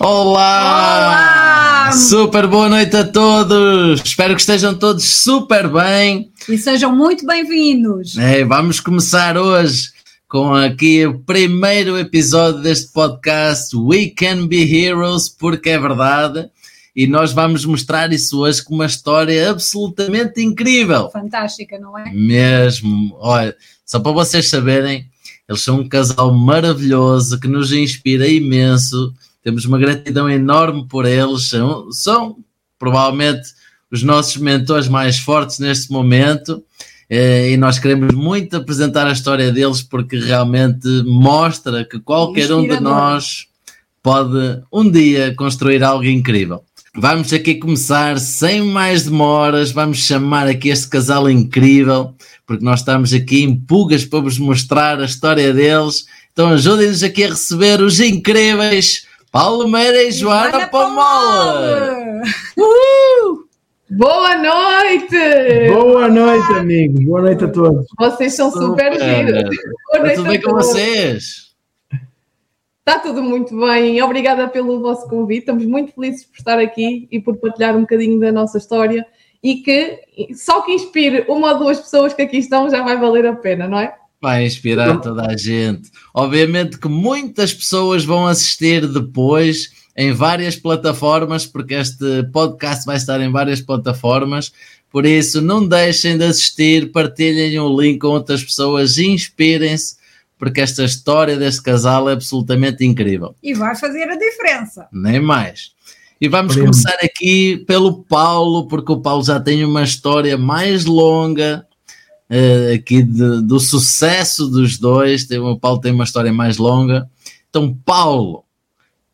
Olá! Olá! Super boa noite a todos! Espero que estejam todos super bem. E sejam muito bem-vindos. É, vamos começar hoje com aqui o primeiro episódio deste podcast We Can Be Heroes, porque é verdade. E nós vamos mostrar isso hoje com uma história absolutamente incrível. Fantástica, não é? Mesmo. Olha, só para vocês saberem, eles são um casal maravilhoso que nos inspira imenso. Temos uma gratidão enorme por eles. São, são provavelmente os nossos mentores mais fortes neste momento. Eh, e nós queremos muito apresentar a história deles porque realmente mostra que qualquer um de nós pode um dia construir algo incrível. Vamos aqui começar sem mais demoras. Vamos chamar aqui este casal incrível, porque nós estamos aqui em pulgas para vos mostrar a história deles. Então ajudem-nos aqui a receber os incríveis Paulo Meira e Joana Pomola. Uhul! Boa noite! Boa noite, amigos. Boa noite a todos. Vocês são super giros. Boa Está noite tudo bem com vocês? Está tudo muito bem. Obrigada pelo vosso convite. Estamos muito felizes por estar aqui e por partilhar um bocadinho da nossa história e que só que inspire uma ou duas pessoas que aqui estão já vai valer a pena, não é? Vai inspirar toda a gente. Obviamente que muitas pessoas vão assistir depois em várias plataformas, porque este podcast vai estar em várias plataformas. Por isso, não deixem de assistir, partilhem o link com outras pessoas, inspirem-se, porque esta história deste casal é absolutamente incrível. E vai fazer a diferença. Nem mais. E vamos começar aqui pelo Paulo, porque o Paulo já tem uma história mais longa eh, aqui de- do sucesso dos dois. Tem- O Paulo tem uma história mais longa. Então, Paulo,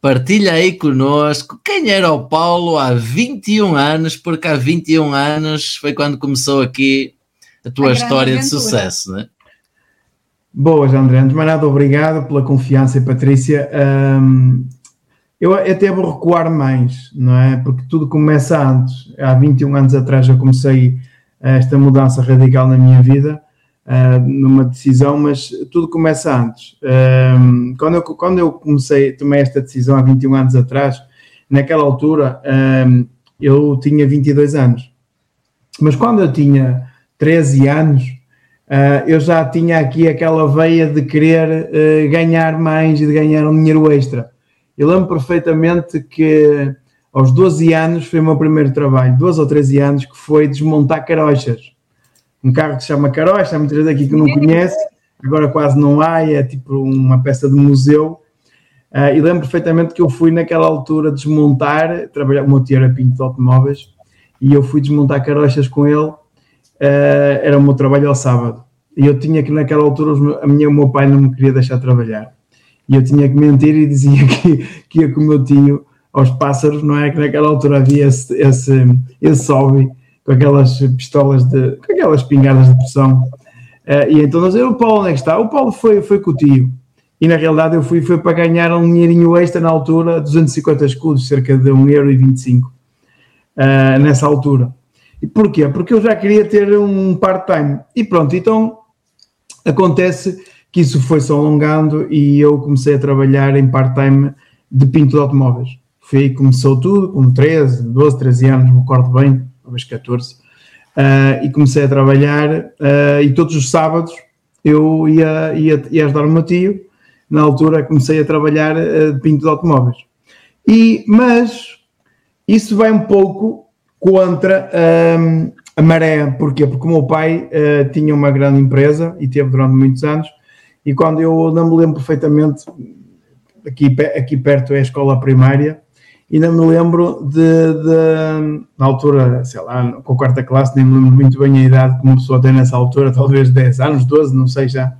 partilha aí conosco quem era o Paulo há 21 anos, porque há 21 anos foi quando começou aqui a tua A história de aventura. sucesso, né? Boas, André. Antes de mais nada, obrigado pela confiança e Patrícia. Ahm, eu até vou recuar mais, não é? Porque tudo começa antes. Há 21 anos atrás eu comecei esta mudança radical na minha vida, ah, numa decisão, mas tudo começa antes. Ahm, quando, eu, quando eu comecei, tomei esta decisão há 21 anos atrás, naquela altura ahm, eu tinha 22 anos. Mas quando eu tinha 13 anos, Uh, eu já tinha aqui aquela veia de querer uh, ganhar mais e de ganhar um dinheiro extra. Eu lembro perfeitamente que aos 12 anos foi o meu primeiro trabalho, 12 ou 13 anos, que foi desmontar carochas. Um carro que se chama carocha, há muita gente aqui que não conhece, agora quase não há, é tipo uma peça de museu. Uh, e lembro perfeitamente que eu fui naquela altura desmontar, trabalhar, o meu tio era pinto de automóveis, e eu fui desmontar carochas com ele eh, era o meu trabalho ao sábado. E eu tinha que, naquela altura, a minha, o meu pai não me queria deixar trabalhar. E eu tinha que mentir e dizia que, que ia com o meu tio aos pássaros, não é? Que naquela altura havia esse, esse, esse hobby com aquelas pistolas de. com aquelas pingadas de pressão. Eh, e então nós o Paulo onde é que está? O Paulo foi, foi com o tio. E na realidade eu fui foi para ganhar um dinheirinho extra na altura, 250 escudos, cerca de 1,25€ uh, nessa altura. E porquê? Porque eu já queria ter um part-time. E pronto, então acontece que isso foi se alongando e eu comecei a trabalhar em part-time de pinto de automóveis. Foi começou tudo, com 13, 12, 13 anos, me recordo bem, talvez 14. Uh, e comecei a trabalhar uh, e todos os sábados eu ia, ia, ia ajudar o meu tio. Na altura comecei a trabalhar uh, de pinto de automóveis. E, mas isso vai um pouco contra a maré. Porquê? Porque o meu pai eh, tinha uma grande empresa e teve durante muitos anos. E quando eu não me lembro perfeitamente, aqui, aqui perto é a escola primária, e não me lembro de, de- na altura, sei lá, com a quarta classe, nem me lembro muito bem a idade que uma pessoa tem nessa altura, talvez 10 anos, 12, não sei já.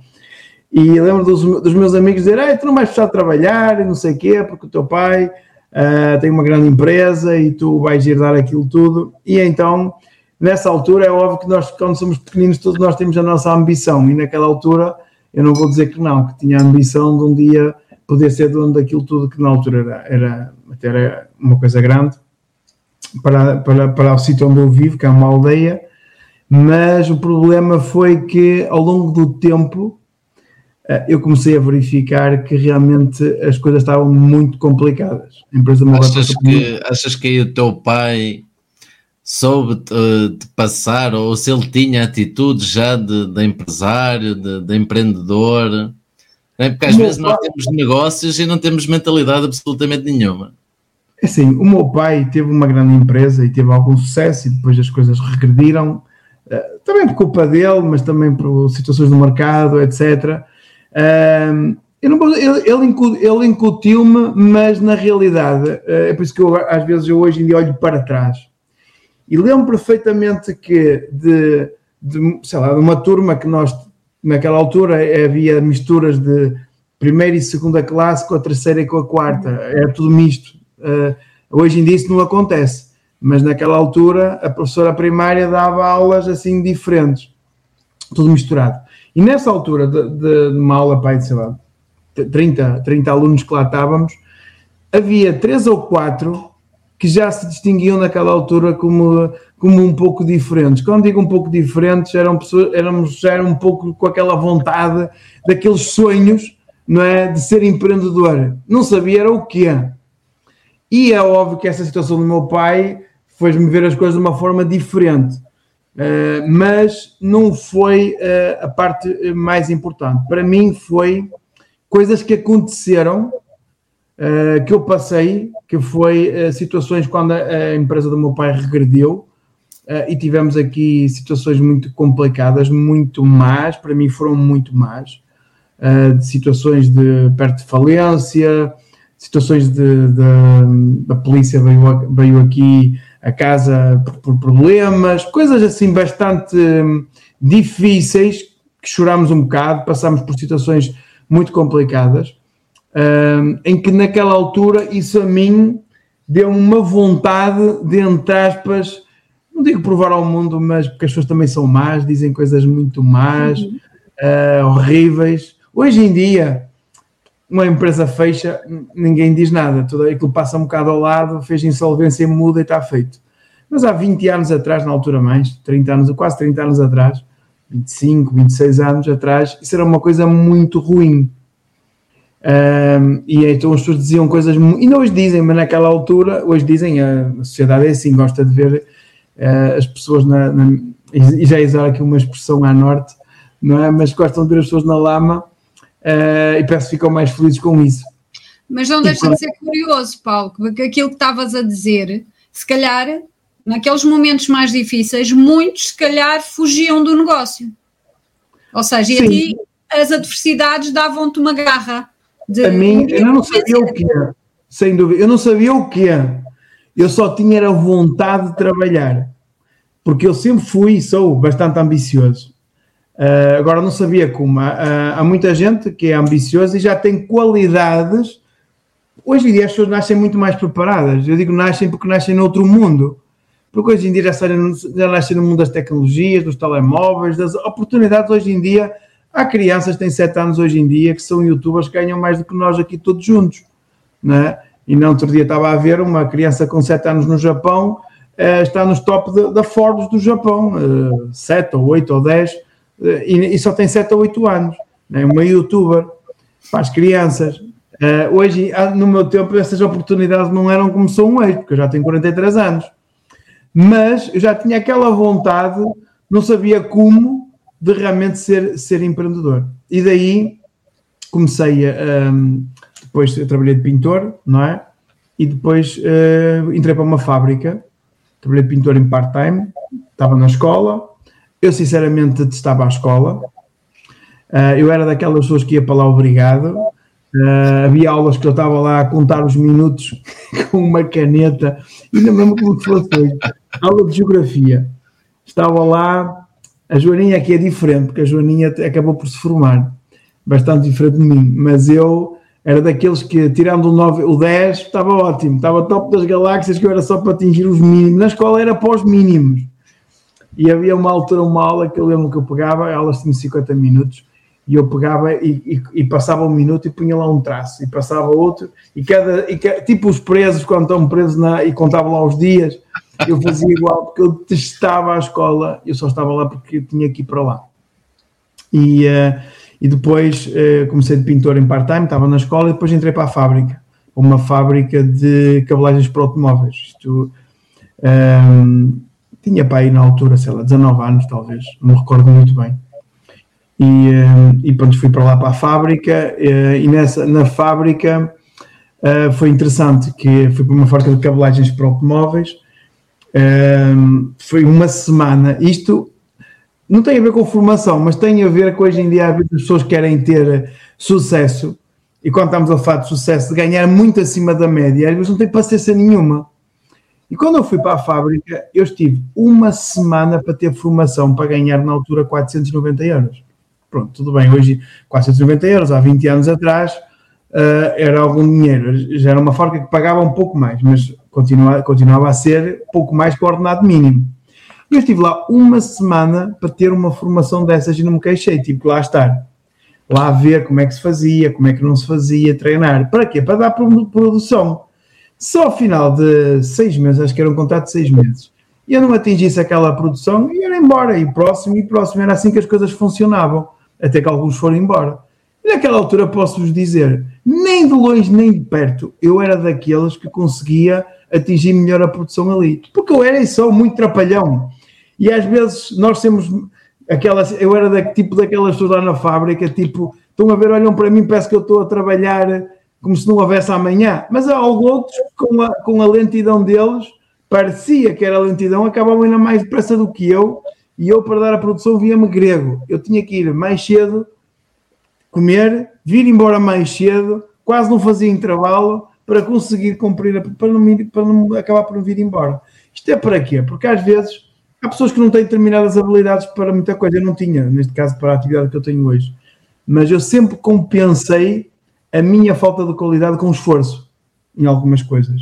E lembro dos, dos meus amigos dizer, "Ei, tu não vais precisar trabalhar e não sei o quê, porque o teu pai ah, tem uma grande empresa e tu vais herdar aquilo tudo. E então, nessa altura, é óbvio que nós, quando somos pequeninos, todos nós temos a nossa ambição. E naquela altura, eu não vou dizer que não, que tinha a ambição de um dia poder ser dono daquilo tudo que na altura era, era, até era uma coisa grande para, para, para o sítio onde eu vivo, que é uma aldeia. Mas o problema foi que ao longo do tempo uh, eu comecei a verificar que realmente as coisas estavam muito complicadas. A empresa achas, que, achas que aí o teu pai soube uh, de passar, ou se ele tinha atitude já de, de empresário, de, de empreendedor? É? Porque às vezes nós temos negócios e não temos mentalidade absolutamente nenhuma. É assim, o meu pai teve uma grande empresa e teve algum sucesso e depois as coisas regrediram, uh, também por culpa dele, mas também por situações do mercado, etc. Uh, não, ele, ele incutiu-me, mas na realidade, uh, é por isso que eu, às vezes eu hoje em dia olho para trás e lembro perfeitamente que de, de, sei lá, de uma turma que nós, naquela altura, havia misturas de primeira e segunda classe com a terceira e com a quarta, era tudo misto. Uh, hoje em dia isso não acontece, mas naquela altura a professora primária dava aulas assim diferentes, tudo misturado. E nessa altura de, de, de uma aula, pai, de, sei lá, 30, 30 alunos que lá estávamos, havia três ou quatro que já se distinguiam naquela altura como, como um pouco diferentes. Quando digo um pouco diferentes, eram pessoas, éramos já era um pouco com aquela vontade, daqueles sonhos, não é, de ser empreendedor. Não sabia era o quê. E é óbvio que essa situação do meu pai fez-me ver as coisas de uma forma diferente. Uh, mas não foi uh, a parte mais importante. Para mim foi coisas que aconteceram, uh, que eu passei, que foi situações quando a, a, empresa do meu pai regrediu e tivemos aqui situações muito complicadas, muito más, para mim foram muito más, de situações de perto de falência, situações de, de, da polícia veio, veio aqui a casa por, por, problemas, coisas assim bastante hum, difíceis, que chorámos um bocado, passámos por situações muito complicadas, um, em que naquela altura isso a mim deu uma vontade de, entre aspas, não digo provar ao mundo, mas porque as pessoas também são más, dizem coisas muito más, uhum. uh, horríveis. Hoje em dia, uma empresa fecha, ninguém diz nada, tudo aquilo passa um bocado ao lado, fez insolvência, muda e está feito. Mas há 20 anos atrás, na altura mais, 30 anos, quase 30 anos atrás, 25, 26 anos atrás, isso era uma coisa muito ruim. Um, e então as pessoas diziam coisas, e não hoje dizem, mas naquela altura, hoje dizem, a, sociedade é assim, gosta de ver uh, as pessoas na, na, e já usar aqui uma expressão à norte, não é? Mas gostam de ver as pessoas na lama uh, e parece que ficam mais felizes com isso. Mas não deixa de ser curioso, Paulo, porque aquilo que estavas a dizer, se calhar, naqueles momentos mais difíceis, muitos, se calhar, fugiam do negócio. Ou seja, e as adversidades davam-te uma garra. De, a mim, eu não sabia o que é, sem dúvida, eu não sabia o que é. Eu só tinha a vontade de trabalhar, porque eu sempre fui e sou bastante ambicioso. Uh, agora não sabia como. Uh, há muita gente que é ambiciosa e já tem qualidades. Hoje em dia as pessoas nascem muito mais preparadas. Eu digo nascem porque nascem noutro mundo. Porque hoje em dia já, saem, já nascem no mundo das tecnologias, dos telemóveis, das oportunidades. Hoje em dia há crianças que têm 7 anos hoje em dia que são youtubers que ganham mais do que nós aqui todos juntos. Né? E não outro dia estava a ver uma criança com 7 anos no Japão, uh, está nos top da Forbes do Japão, uh, 7 ou 8 ou 10 e, e só tem 7 ou 8 anos, é uma youtuber para as crianças. Uh, hoje, ah, no meu tempo, essas oportunidades não eram como são hoje, porque eu já tenho 43 anos. Mas eu já tinha aquela vontade, não sabia como, de realmente ser, ser empreendedor. E daí comecei a. Um, depois trabalhei de pintor, não é? E depois uh, entrei para uma fábrica, trabalhei de pintor em part-time, estava na escola, eu, sinceramente, detestava a escola. Uh, eu era daquelas pessoas que ia para lá obrigado. Uh, havia aulas que eu estava lá a contar os minutos com uma caneta, e lembro como fosse hoje. Aula de geografia. Estava lá, a Joaninha aqui é diferente, porque a Joaninha acabou por se formar, bastante diferente de mim, mas eu era daqueles que, tirando o, 9, o 10, estava ótimo, estava top das galáxias, que eu era só para atingir os mínimos. Na escola era para os mínimos. E havia uma altura, uma aula que eu lembro que eu pegava, aulas tinham 50 minutos, e eu pegava e, e, e, passava um minuto e punha lá um traço, e passava outro, e cada, e tipo os presos, quando estão presos na, e contavam lá os dias, eu fazia igual, porque eu testava a escola, eu só estava lá porque tinha que ir para lá. E, uh, e depois uh, comecei de pintor em part-time, estava na escola e depois entrei para a fábrica, uma fábrica de cabelagens para automóveis. Isto, um, ehm, tinha para aí na altura, sei lá, 19 anos talvez, não me recordo muito bem. E, um, e pronto, fui para lá para a fábrica uh, e nessa, na fábrica foi interessante que fui para uma fábrica de cabelagens para automóveis, um, foi uma semana, isto não tem a ver com formação, mas tem a ver com hoje em dia as pessoas querem ter sucesso e quando estamos a falar de sucesso, de ganhar muito acima da média, vezes não tem paciência nenhuma. E quando eu fui para a fábrica, eu estive uma semana para ter formação para ganhar na altura 490 euros. Pronto, tudo bem, hoje 490 euros, há 20 anos atrás, uh, era algum dinheiro. Já era uma fábrica que pagava um pouco mais, mas continua, continuava a ser pouco mais que o ordenado mínimo. Eu estive lá uma semana para ter uma formação dessas e não me queixei, tipo, lá estar. Lá ver como é que se fazia, como é que não se fazia, treinar. Para quê? Para dar produção. Só ao final de seis meses, acho que era um contrato de seis meses, eu não atingisse aquela produção e era embora, e próximo, e próximo. Era assim que as coisas funcionavam, até que alguns foram embora. E naquela altura posso-vos dizer, nem de longe nem de perto, eu era daqueles que conseguia atingir melhor a produção ali. Porque eu era só muito trapalhão. E às vezes nós temos aquelas. Eu era da, tipo daquelas pessoas lá na fábrica, tipo, estão a ver, olham para mim, parece que eu estou a trabalhar como se não houvesse amanhã. Mas há outros, com a, com a lentidão deles, parecia que era lentidão, acabavam ainda mais depressa do que eu. E eu, para dar a produção, via-me grego. Eu tinha que ir mais cedo, comer, vir embora mais cedo, quase não fazia intervalo para conseguir cumprir, para não, para não acabar por não vir embora. Isto é para quê? Porque às vezes há pessoas que não têm determinadas habilidades para muita coisa. Eu não tinha, neste caso, para a atividade que eu tenho hoje. Mas eu sempre compensei a minha falta de qualidade com esforço em algumas coisas.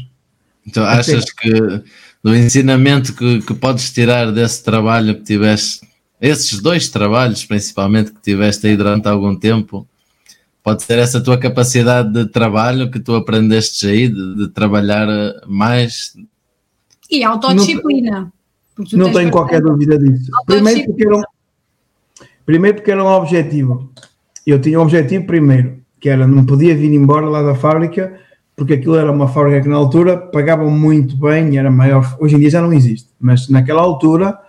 Então, achas Até... que do ensinamento que, que podes tirar desse trabalho que tiveste, esses dois trabalhos principalmente que tiveste aí durante algum tempo, pode ser essa tua capacidade de trabalho que tu aprendeste aí, de, de trabalhar mais. E autodisciplina. Não tenho qualquer dúvida disso. Primeiro porque, era um, primeiro porque era um objetivo. Eu tinha um objetivo primeiro, que era não podia vir embora lá da fábrica, porque aquilo era uma fábrica que na altura pagavam muito bem, era maior. Hoje em dia já não existe, mas naquela altura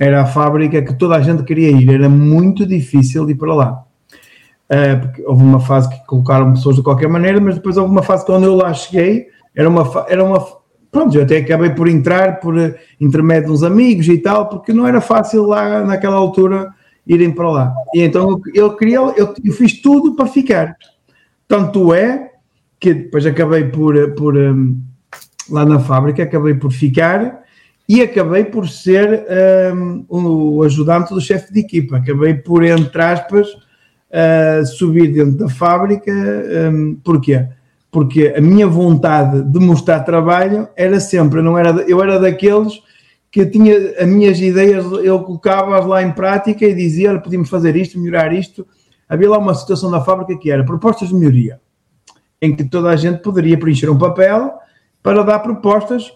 era a fábrica que toda a gente queria ir, era muito difícil ir para lá. Uh, porque houve uma fase que colocaram pessoas de qualquer maneira, mas depois houve uma fase quando eu lá cheguei, era uma, era uma, pronto, eu até acabei por entrar por eh, intermédio de uns amigos e tal, porque não era fácil lá naquela altura irem para lá. E então eu queria, eu, eu fiz tudo para ficar. Tanto é que depois acabei por, eh, por um, lá na fábrica, acabei por ficar e acabei por ser um, o ajudante do chefe de equipa. Acabei por, entre aspas, uh, subir dentro da fábrica. Um, porquê? porque a minha vontade de mostrar trabalho era sempre, não era, eu era daqueles que tinha as minhas ideias, eu colocava-as lá em prática e dizia, podíamos fazer isto, melhorar isto. Havia lá uma situação na fábrica que era propostas de melhoria, em que toda a gente poderia preencher um papel para dar propostas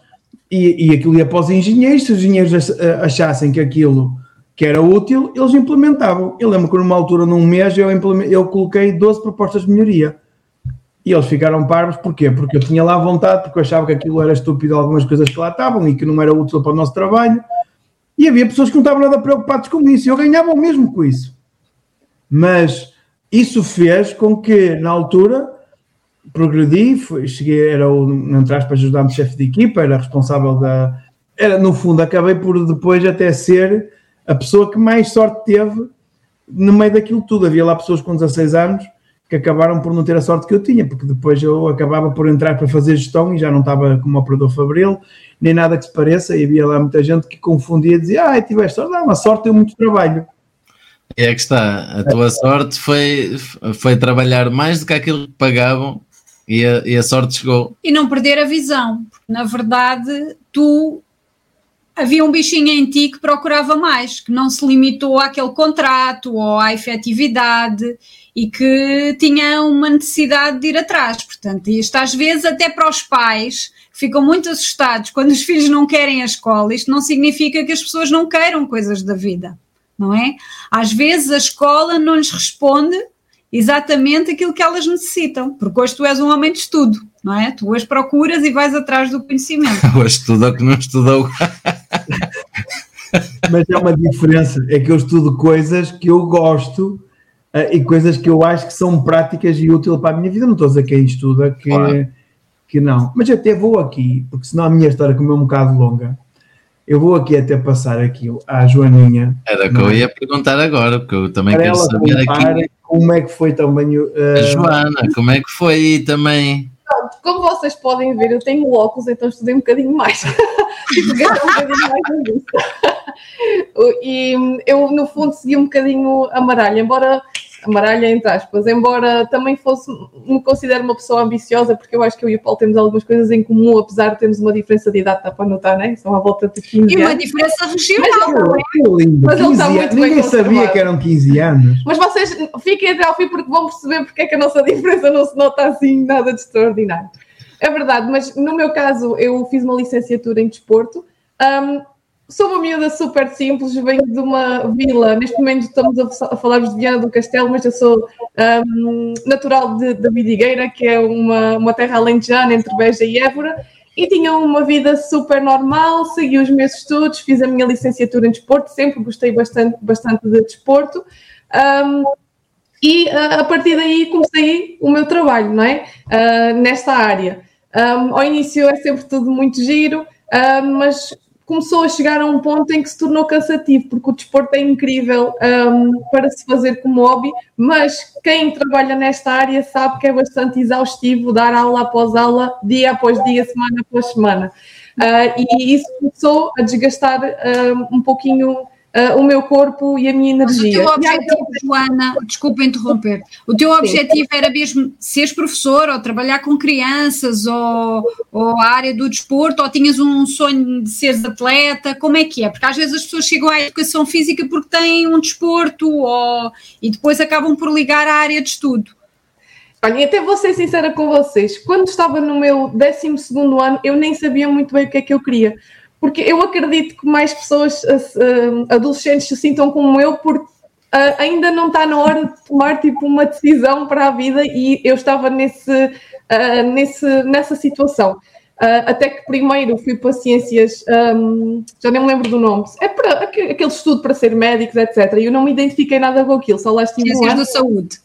e, e aquilo ia para os engenheiros, se os engenheiros achassem que aquilo que era útil, eles implementavam. Eu lembro que numa altura, num mês, eu, eu coloquei 12 propostas de melhoria e eles ficaram parvos, porquê? Porque eu tinha lá vontade, porque eu achava que aquilo era estúpido, algumas coisas que lá estavam e que não era útil para o nosso trabalho. E havia pessoas que não estavam nada preocupadas com isso, e eu ganhava o mesmo com isso. Mas isso fez com que, na altura, progredi, cheguei, era o, entre aspas, ajudante-chefe de equipa, era responsável da. Era, no fundo, acabei por depois até ser a pessoa que mais sorte teve no meio daquilo tudo. Havia lá pessoas com 16 anos que acabaram por não ter a sorte que eu tinha, porque depois eu acabava por entrar para fazer gestão e já não estava como operador fabril, nem nada que se pareça, e havia lá muita gente que confundia e dizia, ah, tiveste sorte, não, a sorte é muito trabalho. É que está, a tua sorte foi, foi trabalhar mais do que aquilo que pagavam e a, e a sorte chegou. E não perder a visão, porque na verdade tu havia um bichinho em ti que procurava mais, que não se limitou àquele contrato ou à efetividade e que tinha uma necessidade de ir atrás. Portanto, isto às vezes até para os pais ficam muito assustados quando os filhos não querem a escola, isto não significa que as pessoas não queiram coisas da vida, não é? Às vezes a escola não lhes responde exatamente aquilo que elas necessitam, porque hoje tu és um homem de estudo, não é? Tu hoje procuras e vais atrás do conhecimento. hoje estuda o que não estudou. Mas é uma diferença, é que eu estudo coisas que eu gosto uh, e coisas que eu acho que são práticas e úteis para a minha vida. Não estou a dizer quem estuda que, claro. que não. Mas até vou aqui, porque senão a minha história, como é um bocado longa, eu vou aqui até passar aqui à Joaninha. Era que eu é? ia perguntar agora, porque eu também quero saber aqui. Como é que foi também. Uh... A Joana, como é que foi também? Como vocês podem ver, eu tenho óculos, então estudei um bocadinho mais. um bocadinho mais e eu, no fundo, segui um bocadinho a maralha, embora amaralha, entre aspas, embora também fosse, me considero uma pessoa ambiciosa, porque eu acho que eu e o Paulo temos algumas coisas em comum, apesar de termos uma diferença de idade, dá para notar, né? São à volta de 15 anos. E uma diferença regional, mas, é? mas ele está muito Ninguém sabia que eram 15 anos. Mas vocês fiquem até ao fim porque vão perceber porque é que a nossa diferença não se nota assim nada de extraordinário. É verdade, mas no meu caso eu fiz uma licenciatura em desporto. Um, Sou uma miúda super simples, venho de uma vila. Neste momento estamos a, falar de Viana do Castelo, mas eu sou um, natural de Vidigueira, que é uma, uma terra alentejana entre Beja e Évora. E tinha uma vida super normal, segui os meus estudos, fiz a minha licenciatura em desporto, sempre gostei bastante, bastante de desporto. Um, e uh, a partir daí comecei o meu trabalho, não é? Uh, nesta área. Um, ao início é sempre tudo muito giro, uh, mas começou a chegar a um ponto em que se tornou cansativo, porque o desporto é incrível um, para se fazer como hobby, mas quem trabalha nesta área sabe que é bastante exaustivo dar aula após aula, dia após dia, semana após semana. Uh, e isso começou a desgastar um, um pouquinho uh, o meu corpo e a minha energia. Mas o teu objetivo, Joana, desculpa interromper, o teu objetivo era mesmo seres professor ou trabalhar com crianças ou, ou a área do desporto ou tinhas um sonho de seres atleta, como é que é? Porque às vezes as pessoas chegam à educação física porque têm um desporto ou, e depois acabam por ligar à área de estudo. Olha, e até vou ser sincera com vocês, quando estava no meu 12 ano, eu nem sabia muito bem o que é que eu queria porque eu acredito que mais pessoas, uh, adolescentes, se sintam como eu, porque uh, ainda não está na hora de tomar tipo, uma decisão para a vida e eu estava nesse, uh, nesse, nessa situação. até que primeiro fui para ciências, um, já nem me lembro do nome, é para aquele estudo para ser médicos, etc. E eu não me identifiquei nada com aquilo, só lá estive Ciências da saúde.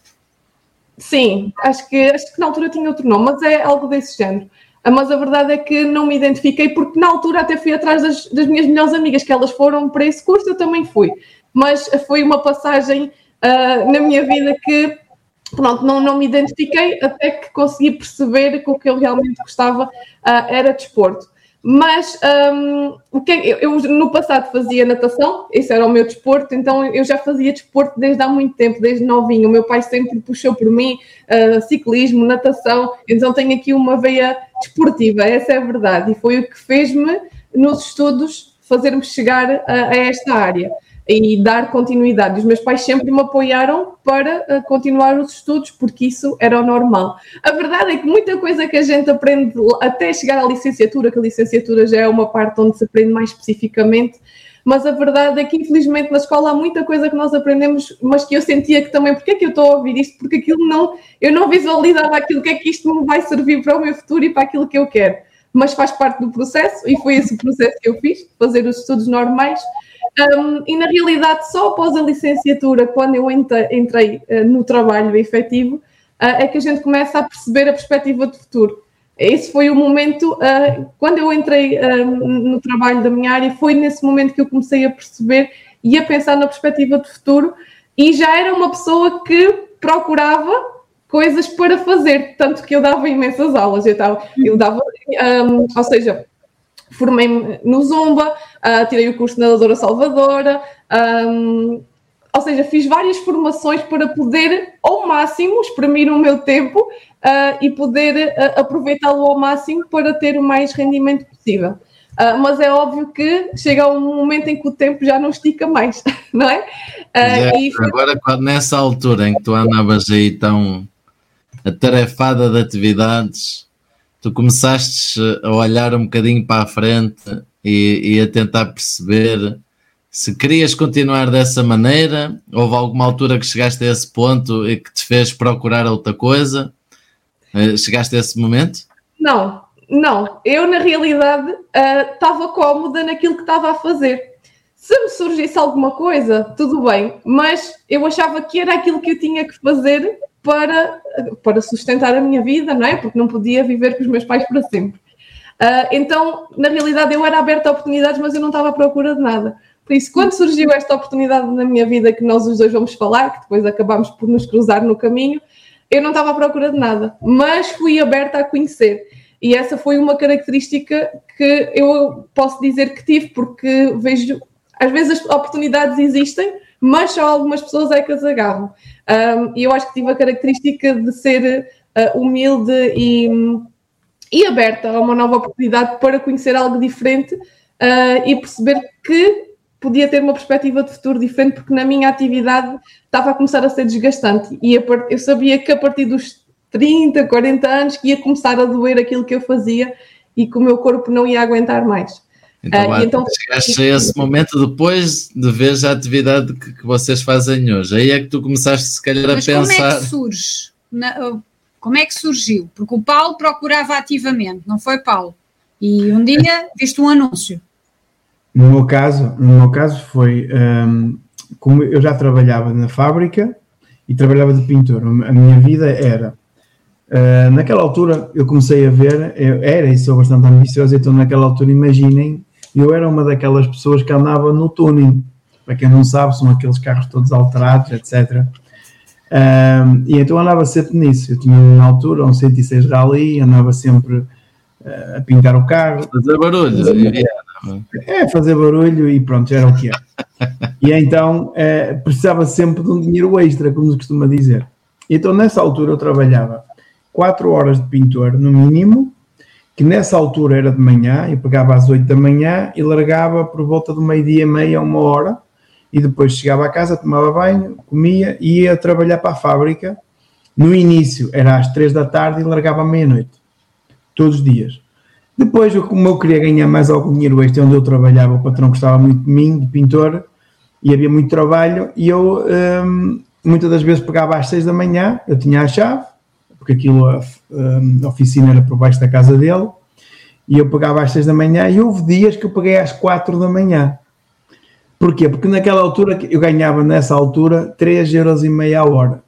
Sim, acho que, acho que na altura tinha outro nome, mas é algo desse género. Mas a verdade é que não me identifiquei, porque na altura até fui atrás das, das minhas melhores amigas, que elas foram para esse curso, eu também fui. Mas foi uma passagem uh, na minha vida que, pronto, não, não me identifiquei, até que consegui perceber que o que eu realmente gostava uh, era desporto. Mas um, é, eu, eu, no passado fazia natação, esse era o meu desporto, então eu já fazia desporto desde há muito tempo, desde novinho. O meu pai sempre puxou por mim uh, ciclismo, natação, então tenho aqui uma veia desportiva, essa é a verdade, e foi o que fez-me nos estudos fazer-me chegar a, a esta área e dar continuidade. Os meus pais sempre me apoiaram para uh, continuar os estudos, porque isso era o normal. A verdade é que muita coisa que a gente aprende até chegar à licenciatura, que a licenciatura já é uma parte onde se aprende mais especificamente, mas a verdade é que infelizmente na escola há muita coisa que nós aprendemos, mas que eu sentia que também, porque é que eu estou a ouvir isto? Porque aquilo não, eu não visualizava aquilo que é que isto me vai servir para o meu futuro e para aquilo que eu quero. Mas faz parte do processo e foi esse processo que eu fiz, fazer os estudos normais um, e na realidade, só após a licenciatura, quando eu entrei uh, no trabalho efetivo, uh, é que a gente começa a perceber a perspectiva de futuro. Esse foi o momento, uh, quando eu entrei no trabalho da minha área, foi nesse momento que eu comecei a perceber e a pensar na perspectiva de futuro, e já era uma pessoa que procurava coisas para fazer, tanto que eu dava imensas aulas, eu, tava, eu dava, um, ou seja, formei-me no Zumba, uh, tirei o curso de nadadora salvadora, um, ou seja, fiz várias formações para poder ao máximo exprimir o meu tempo uh, e poder uh, aproveitá-lo ao máximo para ter o mais rendimento possível. Uh, mas é óbvio que chega um momento em que o tempo já não estica mais, não é? é e... Agora, nessa altura em que tu andavas aí tão atarefada de atividades, tu começaste a olhar um bocadinho para a frente e, e a tentar perceber se querias continuar dessa maneira, houve alguma altura que chegaste a esse ponto e que te fez procurar outra coisa? Eh, chegaste a esse momento? Não, não. Eu, na realidade, estava uh, cómoda naquilo que estava a fazer. Se me surgisse alguma coisa, tudo bem, mas eu achava que era aquilo que eu tinha que fazer para, para sustentar a minha vida, não é? Porque não podia viver com os meus pais para sempre. Uh, então, na realidade, eu era aberta a oportunidades, mas eu não estava à procura de nada. Por isso, quando surgiu esta oportunidade na minha vida, que nós os dois vamos falar, que depois acabámos por nos cruzar no caminho, eu não estava à procura de nada, mas fui aberta a conhecer. E essa foi uma característica que eu posso dizer que tive, porque vejo, às vezes as oportunidades existem, mas só algumas pessoas é que as agarram. E eu acho que tive a característica de ser uh, humilde e, e aberta a uma nova oportunidade para conhecer algo diferente uh, e perceber que podia ter uma perspectiva de futuro diferente, porque na minha atividade estava a começar a ser desgastante. E eu sabia que a partir dos 30, 40 anos que ia começar a doer aquilo que eu fazia e que o meu corpo não ia aguentar mais. Então, uh, então chegaste a esse momento depois de ver a atividade que, que, vocês fazem hoje. Aí é que tu começaste, se calhar, Mas a pensar. Como é que surge? Na, como é que surgiu? Porque o Paulo procurava ativamente, não foi, Paulo? E um dia viste um anúncio. No meu caso, no meu caso foi um, como eu já trabalhava na fábrica e trabalhava de pintor. A minha vida era uh, naquela altura eu comecei a ver, eu era e sou bastante ambicioso, então naquela altura imaginem, eu era uma daquelas pessoas que andava no tuning. Para quem não sabe, são aqueles carros todos alterados, etc. Um, e então andava sempre nisso. Eu tinha na altura um 106 Rally, andava sempre uh, a pintar o carro. Fazer barulho. É, fazer barulho e pronto, era o que é. e então é, precisava sempre de um dinheiro extra, como se costuma dizer. Então nessa altura eu trabalhava 4 horas de pintor no mínimo, que nessa altura era de manhã, eu pegava às 8 da manhã e largava por volta do meio-dia meia, uma hora, e depois chegava a casa, tomava banho, comia e ia trabalhar para a fábrica. No início era às 3 da tarde e largava à meia-noite, todos os dias. Depois, como eu queria ganhar mais algum dinheiro extra, onde eu trabalhava, o patrão gostava muito de mim, de pintor, e havia muito trabalho, e eu um, muitas das vezes pegava às seis da manhã, eu tinha a chave, porque aquilo, a, hum, a oficina era por baixo da casa dele, e eu pegava às seis da manhã, e houve dias que eu peguei às quatro da manhã. Porquê? Porque naquela altura, eu ganhava nessa altura 3 euros e meia a hora.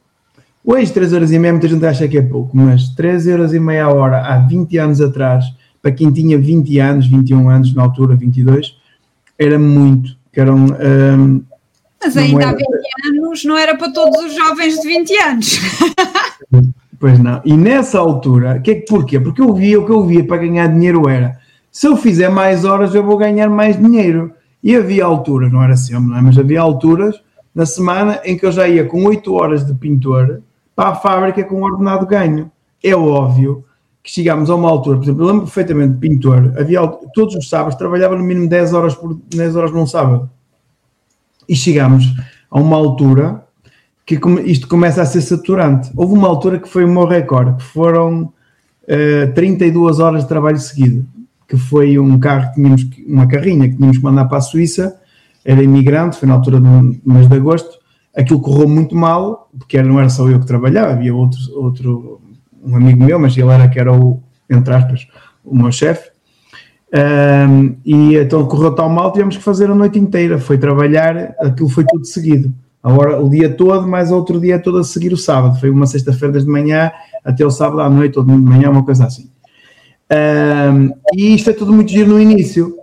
Hoje 3 euros e meia muita gente acha que é pouco, mas 3 euros e meia a hora há 20 anos atrás para quem tinha 20 anos, 21 anos na altura, 22, era muito. Que eram, um, Mas ainda há 20 anos não era para todos os jovens de 20 anos. pois não. E nessa altura, que, porquê? Porque eu via o que eu via para ganhar dinheiro era se eu fizer mais horas eu vou ganhar mais dinheiro. E havia alturas, não era sempre, não é? mas havia alturas na semana em que eu já ia com 8 horas de pintor para a fábrica com um ordenado ganho. É óbvio que chegámos a uma altura, por exemplo, eu lembro perfeitamente de pintor, havia todos os sábados, trabalhava no mínimo 10 horas por 10 horas num sábado. E chegámos a uma altura que isto começa a ser saturante. Houve uma altura que foi o meu recorde, que foram uh, eh, 32 horas de trabalho seguido, que foi um carro que tínhamos, uma carrinha que tínhamos que mandar para a Suíça, era imigrante, foi na altura do mês de agosto, aquilo correu muito mal, porque não era só eu que trabalhava, havia outro, outro um amigo meu, mas ele era que era o, entre aspas, o meu chefe. Um, e então correu tão mal, tivemos que fazer a noite inteira. Foi trabalhar, aquilo foi tudo seguido. Agora, o dia todo, mais outro dia todo a seguir o sábado. Foi uma sexta-feira desde manhã até o sábado à noite, ou de manhã, uma coisa assim. Um, e isto é tudo muito giro no início.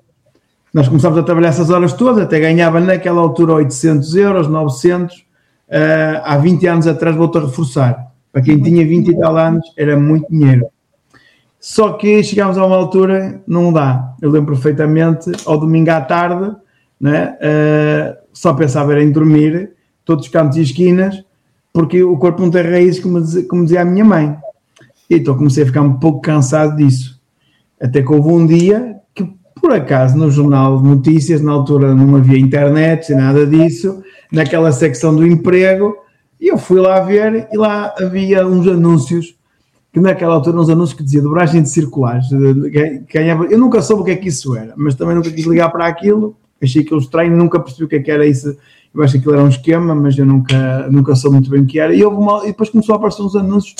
Nós começámos a trabalhar essas horas todas, até ganhava naquela altura 800 euros, 900. Uh, há 20 anos atrás, volto a reforçar. Para quem tinha 20 e tal anos, era muito dinheiro. Só que chegámos a uma altura, não dá. Eu lembro perfeitamente, ao domingo à tarde, né, uh, só pensava em dormir, todos os cantos e esquinas, porque o corpo não tem raízes, como dizia, como dizia a minha mãe. Então comecei a ficar um pouco cansado disso. Até que houve um dia que, por acaso, no jornal de notícias, na altura não havia internet, nada disso, naquela secção do emprego, e eu fui lá ver e lá havia uns anúncios, que naquela altura uns anúncios que dizia dobragem de circulares. Ganhava, eu nunca soube o que é que isso era, mas também nunca quis ligar para aquilo. Achei aquilo estranho, nunca percebi o que, é que era isso. Eu acho que aquilo era um esquema, mas eu nunca, nunca soube muito bem o que era. E, uma, e depois começou a aparecer uns anúncios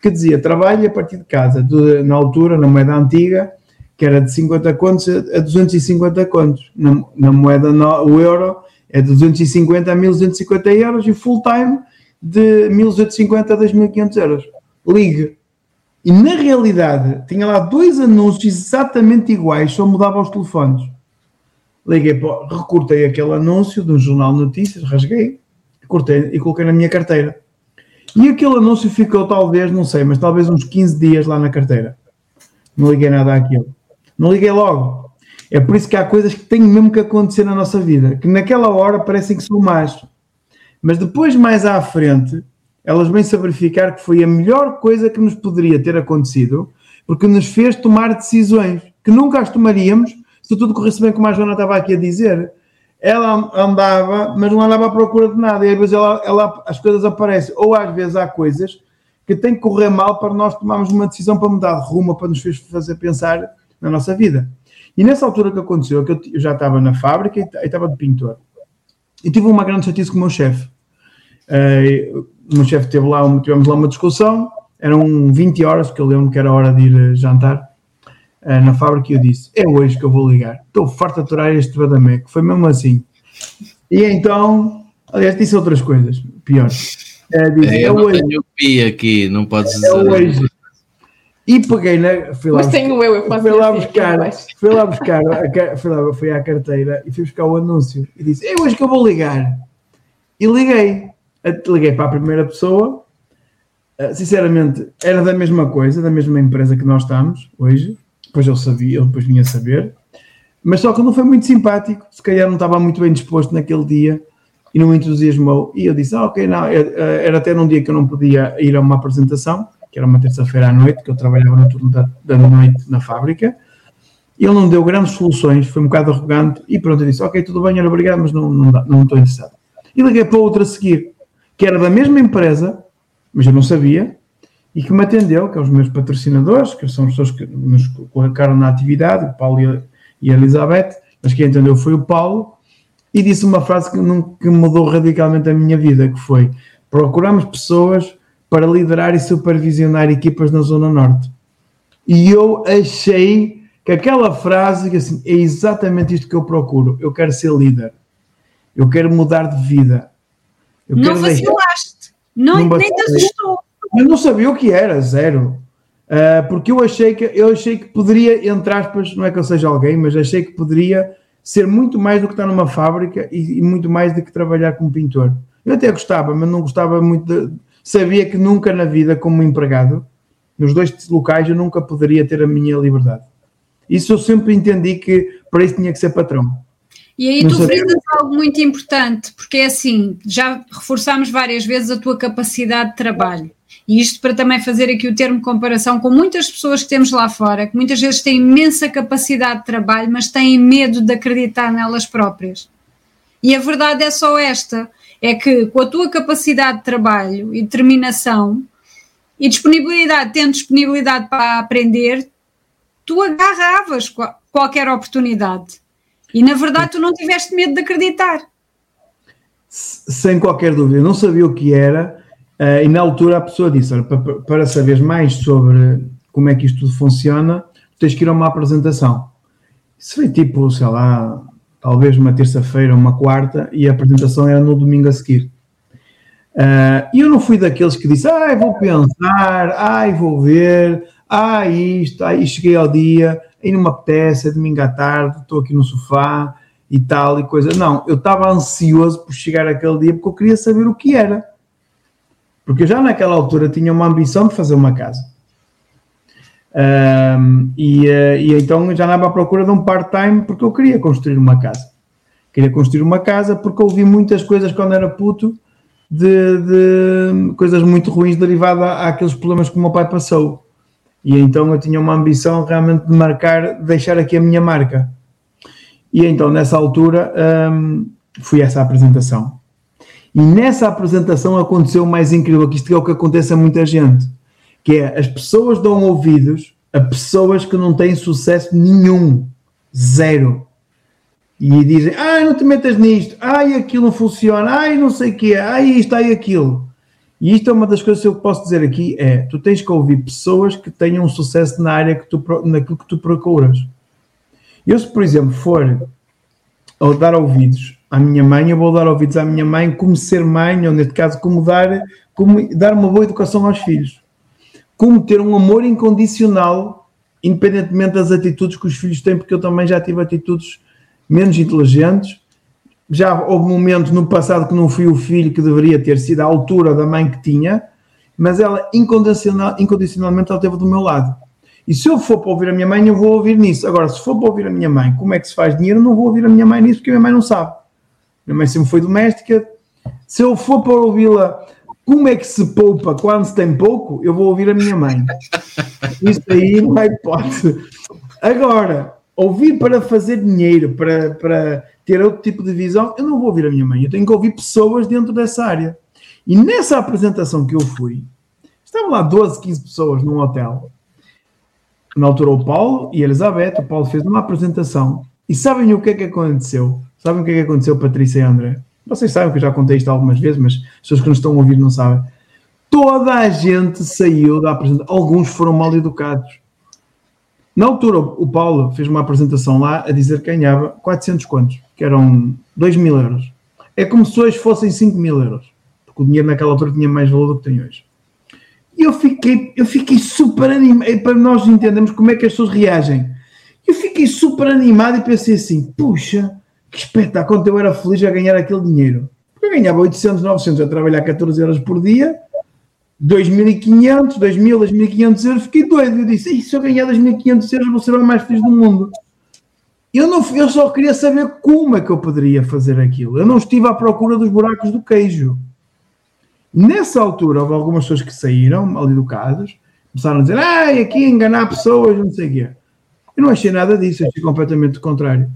que dizia trabalhe a partir de casa, de, na altura, na moeda antiga, que era de 50 contos a 250 contos. Na, na moeda no, o euro é de 250 a 1250 euros e full time de 1850 a 2500 euros. Ligue. E na realidade tinha lá dois anúncios exatamente iguais, só mudava os telefones. Liguei, recortei aquele anúncio de um jornal de notícias, rasguei, cortei e coloquei na minha carteira. E aquele anúncio ficou talvez, não sei, mas talvez uns 15 dias lá na carteira. Não liguei nada àquilo. Não liguei logo. É por isso que há coisas que têm mesmo que acontecer na nossa vida, que naquela hora parecem que são más. Mas depois, mais à frente, elas vêm-se a verificar que foi a melhor coisa que nos poderia ter acontecido, porque nos fez tomar decisões que nunca as tomaríamos se tudo corresse bem, como a Joana estava aqui a dizer. Ela andava, mas não andava à procura de nada, e às vezes ela, ela, as coisas aparecem, ou às vezes há coisas que têm que correr mal para nós tomarmos uma decisão para mudar de rumo, para nos fazer pensar na nossa vida. E nessa altura que aconteceu, que eu já estava na fábrica e estava de pintor. E tive uma grande chatice com o meu chefe. Uh, o meu chefe teve lá, tivemos lá uma discussão, eram 20 horas, porque eu lembro que era hora de ir eh, jantar uh, na fábrica e eu disse, é hoje que eu vou ligar. Estou farto de aturar este Badamé, que foi mesmo assim. E então, aliás, disse outras coisas piores. Uh, disse, é, é hoje. aqui, não podes. É hoje. E peguei na. Fui lá Mas tenho eu, eu faço fui lá buscar, fui lá buscar, a, fui, lá, fui à carteira e fui buscar o anúncio e disse: É hoje que eu vou ligar. E liguei. Liguei para a primeira pessoa. Ah, sinceramente, era da mesma coisa, da mesma empresa que nós estamos hoje. Depois eu sabia, ele depois vinha saber. Mas só que não foi muito simpático. Se calhar não estava muito bem disposto naquele dia e não me entusiasmou. E eu disse: ah, Ok, não. Era até num dia que eu não podia ir a uma apresentação que era uma terça-feira à noite, que eu trabalhava no turno da, da noite na fábrica. Ele não deu grandes soluções, foi um bocado arrogante e pronto, eu disse: Ok, tudo bem, era obrigado, mas não, não, dá, não estou interessado. E liguei para outra a seguir, que era da mesma empresa, mas eu não sabia, e que me atendeu, que é os meus patrocinadores, que são as pessoas que nos colocaram na atividade, o Paulo e a Elizabeth, mas quem entendeu foi o Paulo, e disse uma frase que, que mudou radicalmente a minha vida, que foi procuramos pessoas para liderar e supervisionar equipas na Zona Norte. E eu achei que aquela frase, que assim, é exatamente isto que eu procuro. Eu quero ser líder. Eu quero mudar de vida. Eu não vacilaste. Não, não nem te assustou. Eu não sabia o que era, zero. Uh, porque eu achei que eu achei que poderia, entre aspas, não é que eu seja alguém, mas achei que poderia ser muito mais do que estar numa fábrica e, e muito mais do que trabalhar como pintor. Eu até gostava, mas não gostava muito de, sabia que nunca na vida, como empregado, nos dois locais, eu nunca poderia ter a minha liberdade. Isso eu sempre entendi que para isso tinha que ser patrão. E aí não tu frisas algo muito importante, porque é assim, já reforçámos várias vezes a tua capacidade de trabalho. E isto para também fazer aqui o termo de comparação com muitas pessoas que temos lá fora, que muitas vezes têm imensa capacidade de trabalho, mas têm medo de acreditar nelas próprias. E a verdade é só esta: é que com a tua capacidade de trabalho e determinação e disponibilidade, tendo disponibilidade para aprender, tu agarravas qualquer oportunidade. E na verdade tu não tiveste medo de acreditar. Sem qualquer dúvida, eu não sabia o que era, uh, e na altura a pessoa disse: para, para saber mais sobre como é que isto tudo funciona, tens que ir a uma apresentação. Isso foi tipo, sei lá, talvez uma terça-feira, uma quarta, e a apresentação era no domingo a seguir. Uh, e eu não fui daqueles que disse, ai, vou pensar, ai, vou ver, ai, isto, ai, cheguei ao dia, aí numa peça, é domingo à tarde, estou aqui no sofá e tal e coisa. Não, eu estava ansioso por chegar aquele dia porque eu queria saber o que era. Porque eu já naquela altura tinha uma ambição de fazer uma casa. Um, e, uh, e, então já andava à procura de um part-time porque eu queria construir uma casa. Queria construir uma casa porque ouvi muitas coisas quando era puto de, de coisas muito ruins derivadas àqueles problemas que o meu pai passou. E então eu tinha uma ambição realmente de marcar, deixar aqui a minha marca. E então nessa altura um, fui a essa apresentação. E nessa apresentação aconteceu o mais incrível, que isto é o que acontece a muita gente que é as pessoas dão ouvidos a pessoas que não têm sucesso nenhum, zero. E dizem, ai, não te metas nisto, ai, aquilo não funciona, ai, não sei o quê, ai, isto, ai, aquilo. E isto é uma das coisas que eu posso dizer aqui, é, tu tens que ouvir pessoas que tenham sucesso na área que tu, naquilo que tu procuras. Eu, se, por exemplo, for ao dar ouvidos à minha mãe, eu vou dar ouvidos à minha mãe como ser mãe, ou neste caso, como dar, como dar uma boa educação aos filhos. Como ter um amor incondicional, independentemente das atitudes que os filhos têm, porque eu também já tive atitudes menos inteligentes. Já houve momentos no passado que não fui o filho que deveria ter sido à altura da mãe que tinha, mas ela incondicional, incondicionalmente ela esteve do meu lado. E se eu for para ouvir a minha mãe, eu vou ouvir nisso. Agora, se for para ouvir a minha mãe, como é que se faz dinheiro, eu não vou ouvir a minha mãe nisso, porque a minha mãe não sabe. Minha mãe sempre foi doméstica. Se eu for para ouvi-la como é que se poupa quando se tem pouco, eu vou ouvir a minha mãe. Isso aí não é hipótese. Agora, ouvir para fazer dinheiro, para, para ter outro tipo de visão, eu não vou ouvir a minha mãe. Eu tenho que ouvir pessoas dentro dessa área. E nessa apresentação que eu fui, estavam lá 12, 15 pessoas num hotel. Na altura, o Paulo e a Elizabeth. O Paulo fez uma apresentação. E sabem o que é que aconteceu? Sabem o que é que aconteceu, Patrícia e André? Vocês sabem que eu já contei isto algumas vezes, mas as pessoas que nos estão a ouvir não sabem. Toda a gente saiu da apresentação. Alguns foram mal educados. Na altura, o Paulo fez uma apresentação lá a dizer que ganhava 400 contos, que eram 2 mil euros. É como se hoje fossem 5 mil euros, porque o dinheiro naquela altura tinha mais valor do que tem hoje. E eu fiquei, eu fiquei super animado, para nós entendermos como é que as pessoas reagem. Eu fiquei super animado e pensei assim: puxa, que espetáculo, quando eu era feliz a ganhar aquele dinheiro. Eu ganhava 800, 900 a trabalhar 14 euros por dia, 2.500, 2.000, 2.500 euros, fiquei doido. Eu disse, se eu ganhar 2.500 euros vou ser o mais feliz do mundo. Eu, não, eu só queria saber como é que eu poderia fazer aquilo. Eu não estive à procura dos buracos do queijo. Nessa altura, houve algumas pessoas que saíram, mal educadas, começaram a dizer, ah, aqui enganar pessoas, não sei o quê. Eu não achei nada disso, achei completamente o contrário.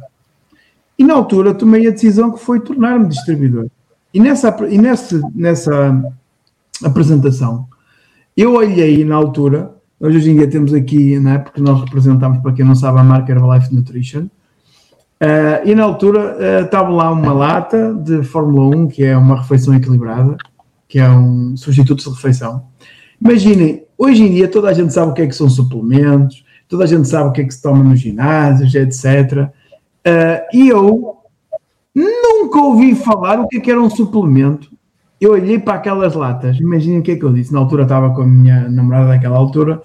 E na altura tomei a decisão que foi tornar-me distribuidor. E nessa, e nessa, nessa apresentação, eu olhei na altura, hoje em dia temos aqui, né, porque nós representamos, para quem não sabe, a marca Herbalife Nutrition, uh, e na altura uh, estava lá uma lata de Fórmula 1, que é uma refeição equilibrada, que é um substituto de refeição. Imaginem, hoje em dia toda a gente sabe o que é que são suplementos, toda a gente sabe o que é que se toma nos ginásios, etc. Uh, e eu nunca ouvi falar o que, é que era um suplemento. Eu olhei para aquelas latas, imaginem o que é que eu disse. Na altura estava com a minha namorada naquela altura,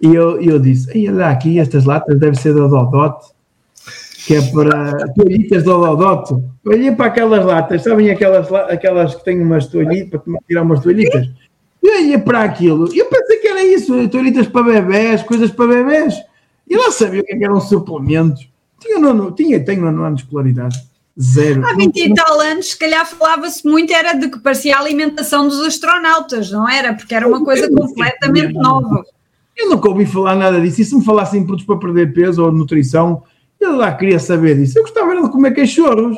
e eu, eu disse: olha aqui, estas latas devem ser da Dodot, que é para toalhitas da Dodot. Eu olhei para aquelas latas, sabem aquelas, aquelas que têm umas toalhitas, para tirar umas toalhitas? Eu olhei para aquilo, eu pensei que era isso, toalhitas para bebés, coisas para bebés. E lá sabia o que, é que eram suplementos. Tinha, nono, tinha, tenho nono ano de escolaridade. Zero. Há 20 e tal anos, se calhar falava-se muito, era de que parecia a alimentação dos astronautas, não era? Porque era uma coisa completamente nova. Eu nunca ouvi falar nada disso. E se me falassem em produtos para perder peso ou nutrição, eu lá queria saber disso. Eu gostava de comer cachorros.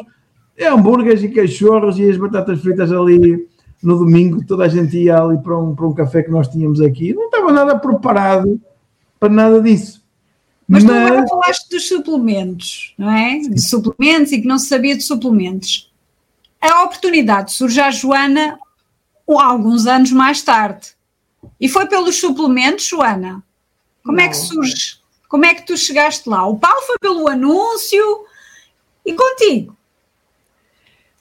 É hambúrgueres e cachorros e as batatas fritas ali no domingo. Toda a gente ia ali para um, para um café que nós tínhamos aqui. Não estava nada preparado para nada disso. Mas, Mas... tu agora falaste dos suplementos, não é? De suplementos e que não se sabia de suplementos. A oportunidade surge à Joana alguns anos mais tarde. E foi pelos suplementos, Joana? Como não. é que surge? Como é que tu chegaste lá? O Paulo foi pelo anúncio e contigo?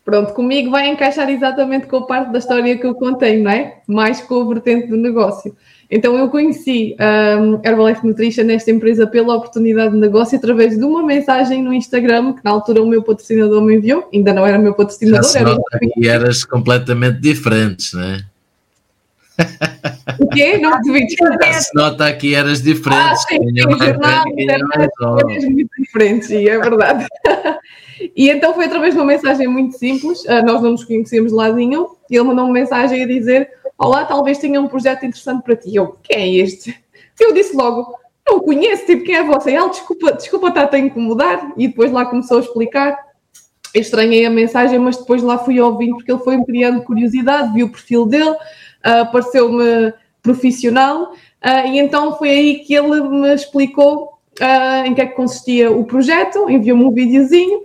Pronto, comigo vai encaixar exatamente com a parte da história que eu contei, não é? Mais com a vertente do negócio. Então eu conheci um, Herbalife Nutrition, esta empresa, pela oportunidade de negócio através de uma mensagem no Instagram que na altura o meu patrocinador me enviou. Ainda não era meu patrocinador. Já era e eras completamente diferentes, não é? O quê? Não te vi. Se nota aqui eras diferentes. Ah, sim, sim, eras muito diferentes, sim, é verdade. e então foi através de uma mensagem muito simples, ah, nós não nos conhecíamos de lado nenhum, e ele mandou uma mensagem a dizer Olá, talvez tenha um projeto interessante para ti. Eu, quem é este? Eu disse logo, não conheço, tipo, quem é você? Ele, desculpa, desculpa, está a incomodar. E depois lá começou a explicar. Eu estranhei a mensagem, mas depois lá fui ouvindo, porque ele foi-me criando curiosidade, vi o perfil dele, uh, pareceu-me profissional, uh, e então foi aí que ele me explicou uh, em que é que consistia o projeto, enviou-me um videozinho,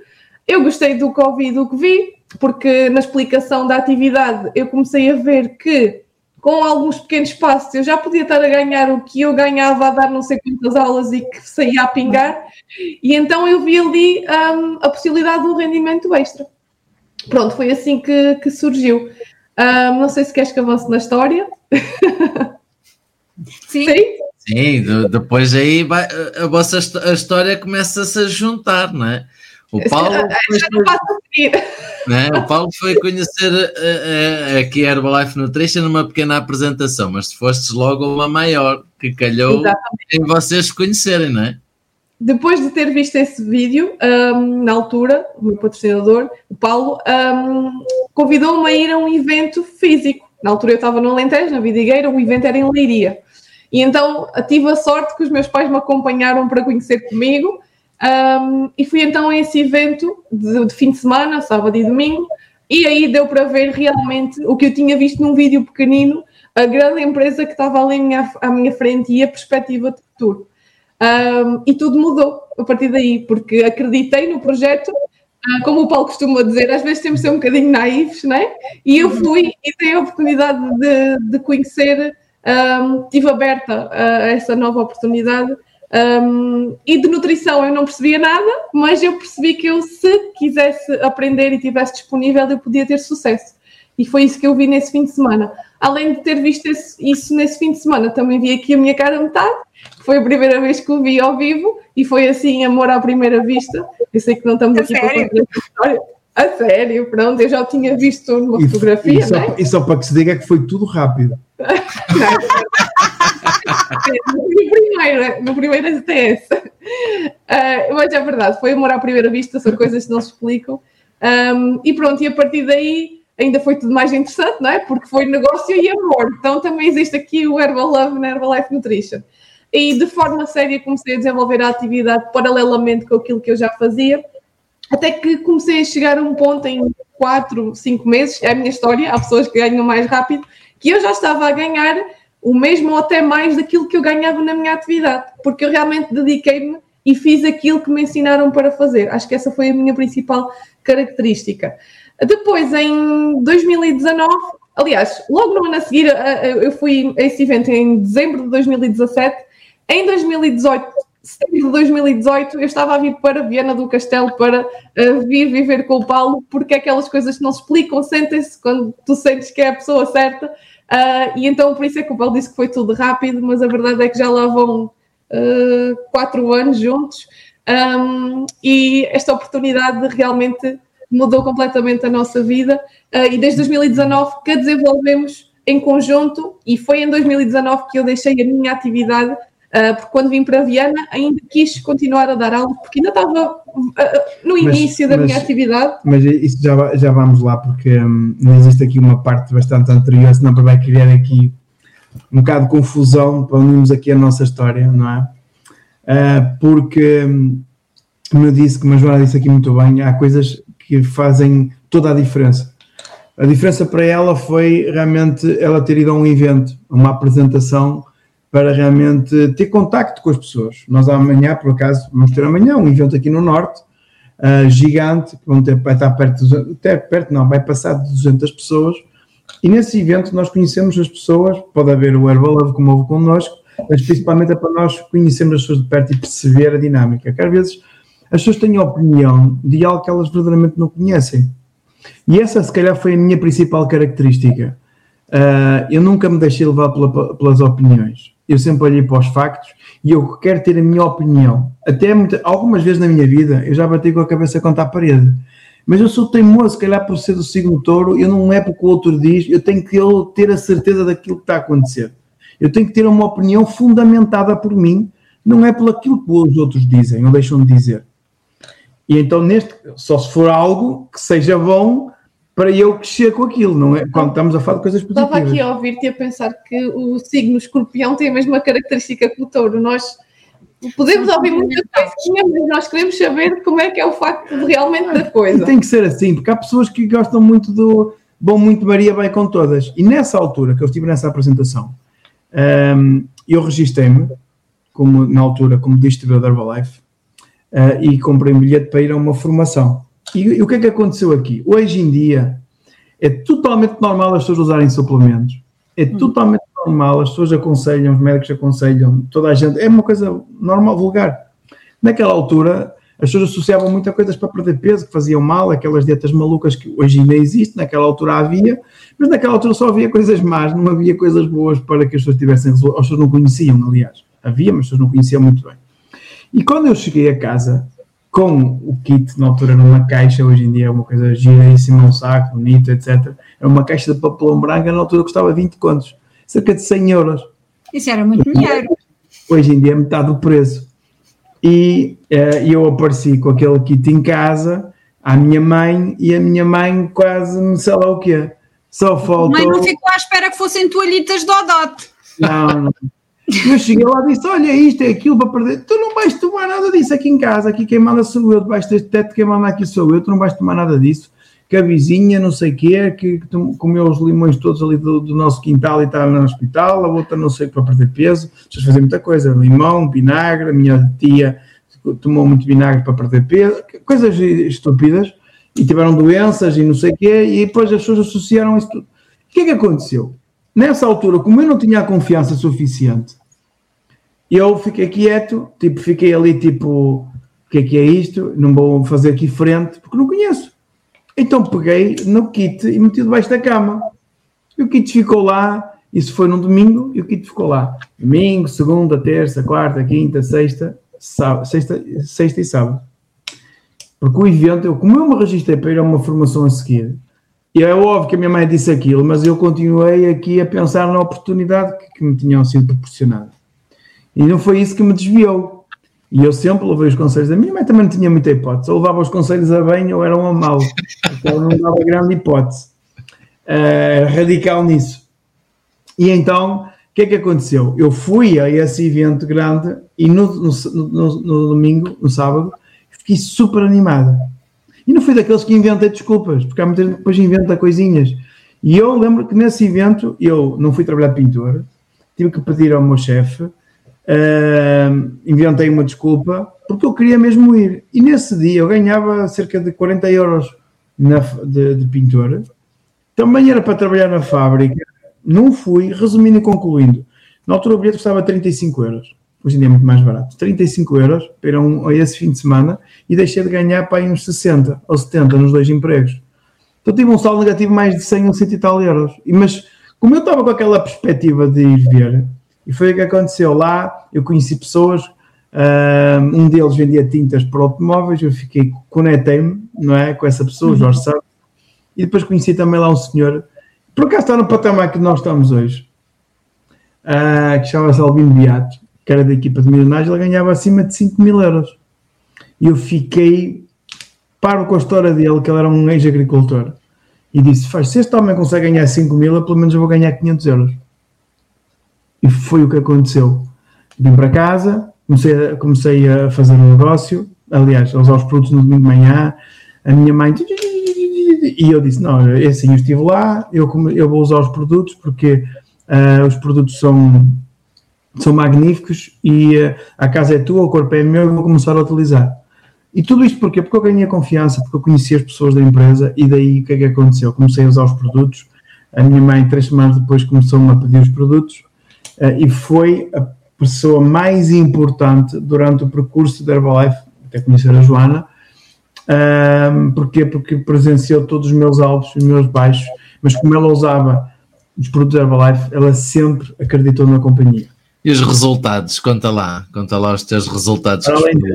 eu gostei do que ouvi, do que vi, porque na explicação da atividade eu comecei a ver que com alguns pequenos passos eu já podia estar a ganhar o que eu ganhava a dar não sei quantas aulas e que saía a pingar, e então eu vi ali um, a possibilidade de um rendimento extra. Pronto, foi assim que, que surgiu. Um, não sei se queres que avance na história. Sim. Sim? Sim, de- depois aí vai, a vossa a história começa-se a juntar, não é? O Paulo, seguir. né? O Paulo foi conhecer eh, eh, aqui a Herbalife Nutrition numa pequena apresentação, mas fostes logo a uma maior que calhou Exatamente. em vocês conhecerem, não é? Depois de ter visto esse vídeo, um, na altura, o meu patrocinador, o Paulo, um, convidou-me a ir a um evento físico. Na altura eu estava no Alentejo, na Vidigueira, o evento era em Leiria. E então tive a sorte que os meus pais me acompanharam para conhecer comigo. Um, e fui então a esse evento de, de fim de semana, sábado e domingo. E aí deu para ver realmente o que eu tinha visto num vídeo pequenino, a grande empresa que estava ali à minha, à minha frente e a perspectiva de futuro. Um, e tudo mudou a partir daí, porque acreditei no projeto, ah, como o Paulo costuma dizer, às vezes temos de ser um bocadinho naivos, né? E eu fui e tenho a oportunidade de, de conhecer, um, estive aberta a essa nova oportunidade. Um, e de nutrição eu não percebia nada, mas eu percebi que eu, se quisesse aprender e tivesse disponível, eu podia ter sucesso. E foi isso que eu vi nesse fim de semana. Além de ter visto esse- isso nesse fim de semana, também vi aqui a minha cara a metade. Foi a primeira vez que o vi ao vivo e foi assim, amor à primeira vista. Eu sei que não estamos A aqui para sério? contar essa história. A sério, pronto, eu já o tinha visto numa E, fotografia, e, só, né? e só para que se diga que foi tudo rápido. No primeiro, no primeiro STS. Ah, mas é verdade, foi amor à primeira vista, são coisas que não se explicam. Um, e pronto, e a partir daí ainda foi tudo mais interessante, não é? Porque foi negócio e amor. Então também existe aqui o Herbal Love na Herbalife Nutrition. E de forma séria comecei a desenvolver a atividade paralelamente com aquilo que eu já fazia, até que comecei a chegar a um ponto em 4, 5 meses, é a minha história, há pessoas que ganham mais rápido, que eu já estava a ganhar o mesmo ou até mais daquilo que eu ganhava na minha atividade, porque eu realmente dediquei-me e fiz aquilo que me ensinaram para fazer. Acho que essa foi a minha principal característica. Depois, em 2019, aliás, logo no ano a seguir, a- a- eu fui a esse evento em dezembro de 2017. Em 2018, setembro de 2018, eu estava a vir para Viana do Castelo para uh, vir viver com o Paulo, porque é aquelas coisas que não se explicam, sentem-se quando tu sentes que é a pessoa certa. Uh, e então, por isso é que o Paulo disse que foi tudo rápido, mas a verdade é que já lá vão uh, quatro anos juntos. Um, e esta oportunidade realmente mudou completamente a nossa vida. Uh, e desde 2019 que a desenvolvemos em conjunto, e foi em 2019 que eu deixei a minha atividade Uh, porque quando vim para Viana ainda quis continuar a dar aulas, porque ainda estava uh, no Mas- início da mas- minha atividade. Mas isso já, já vamos lá, porque hum, não existe aqui uma parte bastante anterior, senão vai criar aqui um bocado de confusão para unirmos aqui a nossa história, não é? Ah, porque, hum, como eu disse, como a Joana disse aqui muito bem, há coisas que fazem toda a diferença. A diferença para ela foi realmente ela ter ido a um evento, a uma apresentação, para realmente ter contacto com as pessoas. Nós amanhã, por acaso, vamos ter amanhã um evento aqui no Norte, uh, gigante, que vão ter, vai estar perto, de, 200 até perto não, vai passar de 200 pessoas, e nesse evento nós conhecemos as pessoas, pode haver o Herbal Love como houve connosco, mas principalmente é para nós conhecermos as pessoas de perto e perceber a dinâmica, que às vezes as pessoas têm opinião de algo que elas verdadeiramente não conhecem. E essa, se calhar, foi a minha principal característica. Uh, eu nunca me deixei levar pela- pelas opiniões. Eu sempre olhei para os factos e eu quero ter a minha opinião. Até algumas vezes na minha vida eu já bati com a cabeça contra a parede. Mas eu sou teimoso, se calhar por ser do signo touro, eu não é porque o outro diz, eu tenho que eu ter a certeza daquilo que está a acontecer. Eu tenho que ter uma opinião fundamentada por mim, não é pelo aquilo que os outros dizem ou deixam de dizer. E então, neste, só se for algo que seja bom para eu crescer com aquilo, não é? Quando estamos a falar de coisas positivas. Estava aqui a ouvir-te e a pensar que o signo escorpião tem a mesma característica que o touro. Nós podemos ouvir muitas coisinhas, mas nós queremos saber como é que é o facto realmente da coisa. tem que ser assim, porque há pessoas que gostam muito do bom, muito Maria vai com todas. E nessa altura que eu estive nessa apresentação, hum, eu registrei-me como, na altura como distribuidor da Herbalife uh, e comprei um bilhete para ir a uma formação. E, e o que é que aconteceu aqui? Hoje em dia é totalmente normal as pessoas usarem suplementos. É hum. totalmente normal, as pessoas aconselham, os médicos aconselham, toda a gente. É uma coisa normal, vulgar. Naquela altura, as pessoas associavam muitas coisas para perder peso, que faziam mal, aquelas dietas malucas que hoje ainda existem, naquela altura havia, mas naquela altura só havia coisas más, não havia coisas boas para que as pessoas tivessem resultados. As pessoas não conheciam, aliás. Havia, mas as pessoas não conheciam muito bem. E quando eu cheguei a casa, com o kit, na altura numa caixa, hoje em dia é uma coisa giríssima, um saco, bonito, etc. É uma caixa de papelão branco, na altura custava 20 contos, cerca de 100 euros. Isso era muito dinheiro. Hoje em dia é metade do preço. E uh, eu apareci com aquele kit em casa à minha mãe e a minha mãe quase não sei lá o quê. Só faltou. Mãe não ficou à espera que fossem toalhitas de Odote. Não, não. Eu cheguei lá e disse: Olha, isto é aquilo para perder. Tu não vais tomar nada disso aqui em casa. Aqui quem manda sou eu. Debaixo deste teto, quem manda aqui sou eu. Tu não vais tomar nada disso. Que a vizinha, não sei o quê, que, que comeu os limões todos ali do, do nosso quintal e está no hospital. A outra, não sei, para perder peso. Vocês fazem muita coisa: limão, vinagre. A minha tia tomou muito vinagre para perder peso. Coisas estúpidas. E tiveram doenças e não sei o quê. E depois as pessoas associaram isso tudo. O que é que aconteceu? Nessa altura, como eu não tinha a confiança suficiente, eu fiquei quieto, tipo, fiquei ali, tipo, o que é que é isto? Não vou fazer aqui frente, porque não conheço. Então peguei no kit e meti debaixo da cama. E o kit ficou lá, isso foi num domingo, e o kit ficou lá. Domingo, segunda, terça, quarta, quinta, sexta, sábado, sexta, sexta e sábado. Porque o evento, eu, como eu me registrei para ir a uma formação a seguir, e é óbvio que a minha mãe disse aquilo, mas eu continuei aqui a pensar na oportunidade que, que me tinham sido proporcionada. E não foi isso que me desviou. E eu sempre levei os conselhos da minha mãe, também não tinha muita hipótese. Ou levava os conselhos a bem ou eram a mal. Então não dava grande hipótese. Uh, radical nisso. E então, o que é que aconteceu? Eu fui a esse evento grande e no, no, no, no domingo, no sábado, fiquei super animado e não fui daqueles que inventei desculpas, porque há muita gente que depois inventa coisinhas. E eu lembro que nesse evento eu não fui trabalhar de pintor, tive que pedir ao meu chefe, uh, inventei uma desculpa, porque eu queria mesmo ir. E nesse dia eu ganhava cerca de 40 euros na, de, de pintor, também era para trabalhar na fábrica, não fui, resumindo e concluindo. Na altura o bilhete custava 35 euros hoje em dia é muito mais barato, 35 euros para um, esse fim de semana e deixei de ganhar para uns 60 ou 70 nos dois empregos. Então tive um saldo negativo mais de 100 ou 100 e tal euros. Mas como eu estava com aquela perspectiva de ir ver, e foi o que aconteceu lá, eu conheci pessoas, um deles vendia tintas para automóveis, eu fiquei, conectei-me, não é, com essa pessoa, Jorge Santos, e depois conheci também lá um senhor, por acaso está no patamar que nós estamos hoje, uh, que chama-se Albino Beato, que era da equipa de milionários, ele ganhava acima de 5 mil euros. E eu fiquei paro com a história dele, que ele era um ex-agricultor. E disse: Faz, se este homem consegue ganhar 5 mil, eu, pelo menos eu vou ganhar 500 euros. E foi o que aconteceu. Vim para casa, comecei a, comecei a fazer um negócio, aliás, a usar os produtos no domingo de manhã. A minha mãe. E eu disse: Não, é assim, eu estive lá, eu, eu vou usar os produtos porque uh, os produtos são são magníficos e uh, a casa é tua, o corpo é meu e vou começar a utilizar. E tudo isto porquê? Porque eu ganhei confiança, porque eu conheci as pessoas da empresa e daí o que é que aconteceu? Comecei a usar os produtos, a minha mãe três semanas depois começou-me a pedir os produtos e foi a pessoa mais importante durante o percurso da Herbalife, até conhecer a Joana, um, porquê? Porque presenciou todos os meus altos e os meus baixos, mas como ela usava os produtos da Herbalife, ela sempre acreditou na companhia. E os resultados? Conta lá, conta lá os teus resultados. Além de,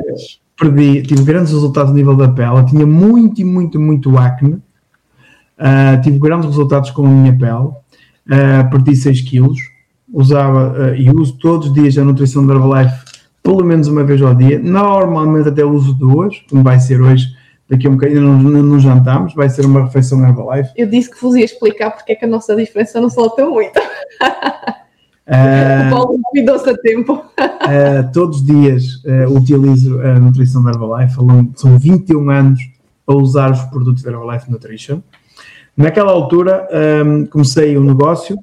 perdi, tive grandes resultados a nível da pele, tinha muito e muito, muito acne, uh, tive grandes resultados com a minha pele, uh, perdi 6 quilos, usava uh, e uso todos os dias a nutrição da Herbalife pelo menos uma vez ao dia, normalmente até uso duas, como vai ser hoje, daqui a um bocadinho não, não, não jantamos, vai ser uma refeição Herbalife. Eu disse que vos ia explicar porque é que a nossa diferença não solta muito. Uh, o Paulo convidou-se a tempo. Uh, todos os dias uh, utilizo a nutrição da Herbalife, são 21 anos a usar os produtos da Herbalife Nutrition. Naquela altura um, comecei o um negócio,